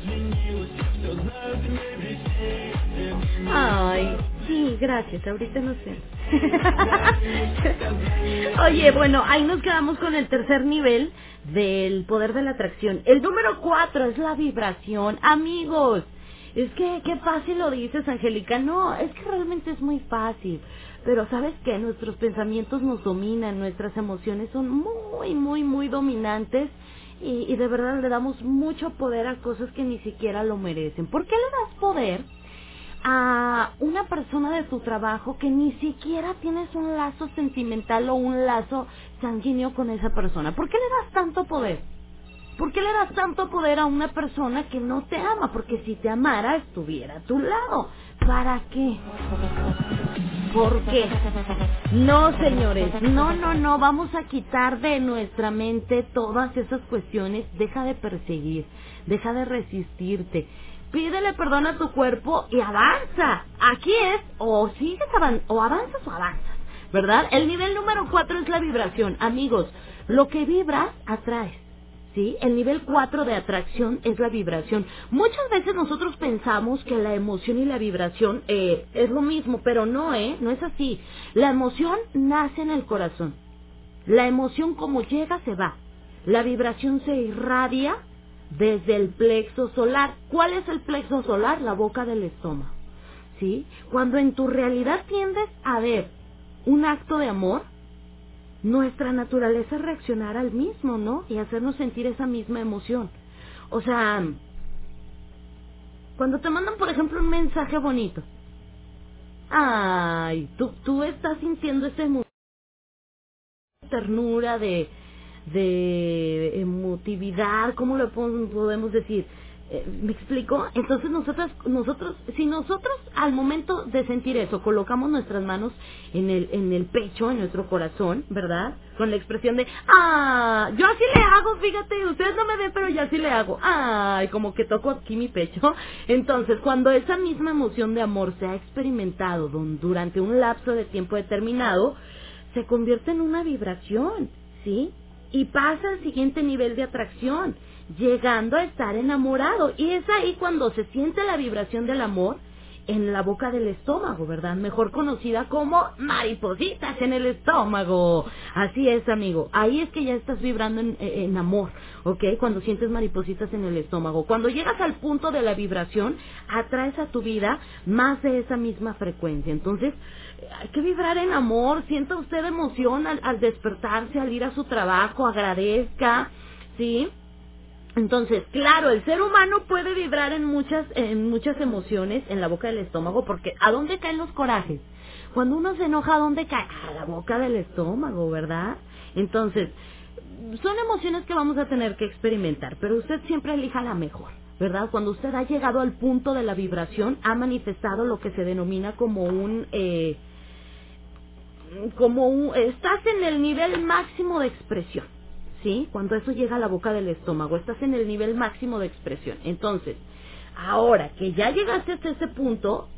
Ay, sí, gracias, ahorita no sé. Oye, bueno, ahí nos quedamos con el tercer nivel del poder de la atracción. El número cuatro es la vibración. Amigos, es que qué fácil lo dices, Angélica. No, es que realmente es muy fácil. Pero sabes que nuestros pensamientos nos dominan, nuestras emociones son muy, muy, muy dominantes y, y de verdad le damos mucho poder a cosas que ni siquiera lo merecen. ¿Por qué le das poder? a una persona de tu trabajo que ni siquiera tienes un lazo sentimental o un lazo sanguíneo con esa persona. ¿Por qué le das tanto poder? ¿Por qué le das tanto poder a una persona que no te ama? Porque si te amara estuviera a tu lado. ¿Para qué? ¿Por qué? No, señores, no, no, no, vamos a quitar de nuestra mente todas esas cuestiones. Deja de perseguir, deja de resistirte pídele perdón a tu cuerpo y avanza. Aquí es, o sigues avan o avanzas o avanzas, ¿verdad? El nivel número cuatro es la vibración. Amigos, lo que vibras, atraes. ¿Sí? El nivel cuatro de atracción es la vibración. Muchas veces nosotros pensamos que la emoción y la vibración eh, es lo mismo, pero no, ¿eh? No es así. La emoción nace en el corazón. La emoción como llega se va. La vibración se irradia desde el plexo solar. ¿Cuál es el plexo solar? La boca del estómago. ¿Sí? Cuando en tu realidad tiendes a ver un acto de amor, nuestra naturaleza es reaccionar al mismo, ¿no? Y hacernos sentir esa misma emoción. O sea, cuando te mandan, por ejemplo, un mensaje bonito, ay, tú, tú estás sintiendo esa ternura de, de emotividad, ¿cómo lo podemos decir? Eh, ¿Me explico? Entonces nosotros, nosotros, si nosotros al momento de sentir eso colocamos nuestras manos en el, en el pecho, en nuestro corazón, ¿verdad? Con la expresión de, ah, yo así le hago, fíjate, ustedes no me ven, pero yo así le hago, ay, como que toco aquí mi pecho. Entonces, cuando esa misma emoción de amor se ha experimentado durante un lapso de tiempo determinado, se convierte en una vibración, ¿sí? y pasa al siguiente nivel de atracción, llegando a estar enamorado. Y es ahí cuando se siente la vibración del amor en la boca del estómago, ¿verdad? Mejor conocida como maripositas en el estómago. Así es, amigo. Ahí es que ya estás vibrando en, en, amor, ¿ok? Cuando sientes maripositas en el estómago. Cuando llegas al punto de la vibración, atraes a tu vida más de esa misma frecuencia. Entonces, hay que vibrar en amor, sienta usted emoción al, despertarse, al ir a su trabajo, agradezca, ¿sí? Entonces, claro, el ser humano puede vibrar en muchas, en muchas emociones en la boca del estómago, porque ¿a dónde caen los corajes? Cuando uno se enoja, ¿a dónde cae? A la boca del estómago, ¿verdad? Entonces, son emociones que vamos a tener que experimentar, pero usted siempre elija la mejor. ¿verdad? Cuando usted ha llegado al punto de la vibración, ha manifestado lo que se denomina como un eh, como estás en el nivel máximo de expresión, ¿sí? Cuando eso llega a la boca del estómago, estás en el nivel máximo de expresión. Entonces, ahora que ya llegaste hasta ese punto,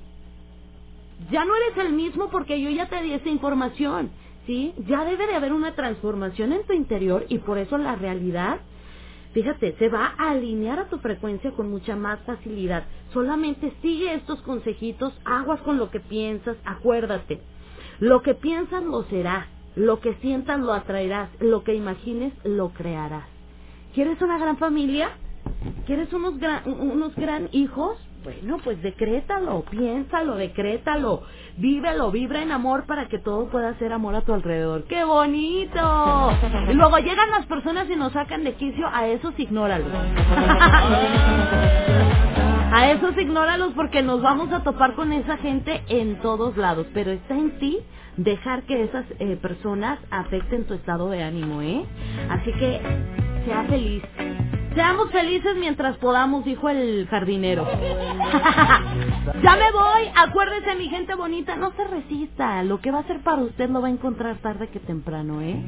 ya no eres el mismo porque yo ya te di esa información, ¿sí? Ya debe de haber una transformación en tu interior y por eso la realidad, fíjate, se va a alinear a tu frecuencia con mucha más facilidad. Solamente sigue estos consejitos, aguas con lo que piensas, acuérdate lo que piensas lo será, lo que sientas lo atraerás, lo que imagines lo crearás. ¿Quieres una gran familia? ¿Quieres unos gran, unos gran hijos? Bueno, pues decrétalo, piénsalo, decrétalo, vívelo, vibra en amor para que todo pueda ser amor a tu alrededor. ¡Qué bonito! Y luego llegan las personas y nos sacan de quicio, a esos ignóralos. A esos ignóralos porque nos vamos a topar con esa gente en todos lados, pero está en ti dejar que esas eh, personas afecten tu estado de ánimo, ¿eh? Así que sea feliz, Seamos felices mientras podamos, dijo el jardinero. ya me voy. Acuérdese, mi gente bonita, no se resista. Lo que va a ser para usted lo va a encontrar tarde que temprano, ¿eh?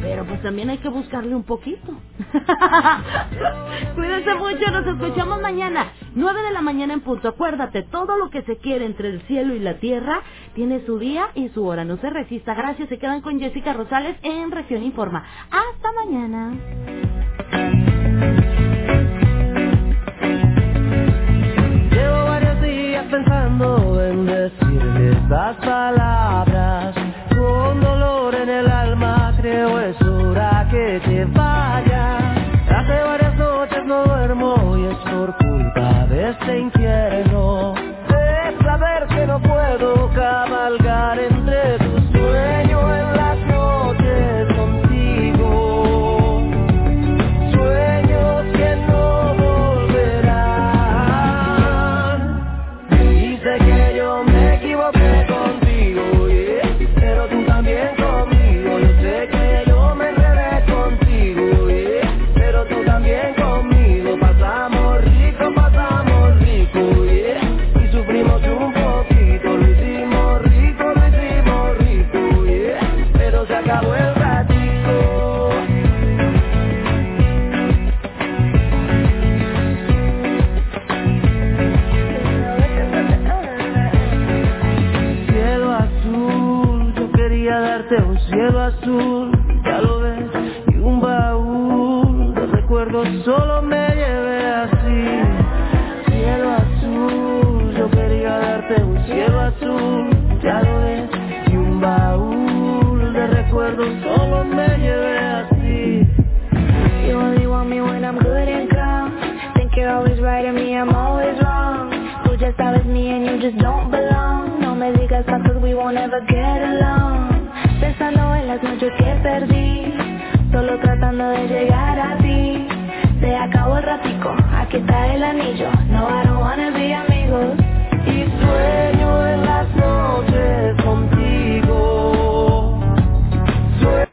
Pero pues también hay que buscarle un poquito. Cuídense mucho, nos escuchamos mañana. 9 de la mañana en punto. Acuérdate, todo lo que se quiere entre el cielo y la tierra tiene su día y su hora. No se resista. Gracias. Se quedan con Jessica Rosales en Región Informa. Hasta mañana. Llevo varios días pensando en decirle estas palabras. Con dolor en el alma creo es hora que te vayas. Hace varias noches no duermo y es por culpa de este infierno. De saber que no puedo cabalgar entre azul, ya lo ves, y un baúl de recuerdos solo me llevé así. Cielo azul, yo quería darte un cielo azul, ya lo ves, y un baúl de recuerdos solo me llevé así. You only want me when I'm good and calm. Think you're always right and me, I'm always wrong. Tú ya sabes me and you just don't belong. No me digas tanto, we won't ever get along. Pensando en las noches que perdí Solo tratando de llegar a ti. Se acabó el ratico, aquí está el anillo. No, I don't wanna be amigos. Y sueño en las noches contigo.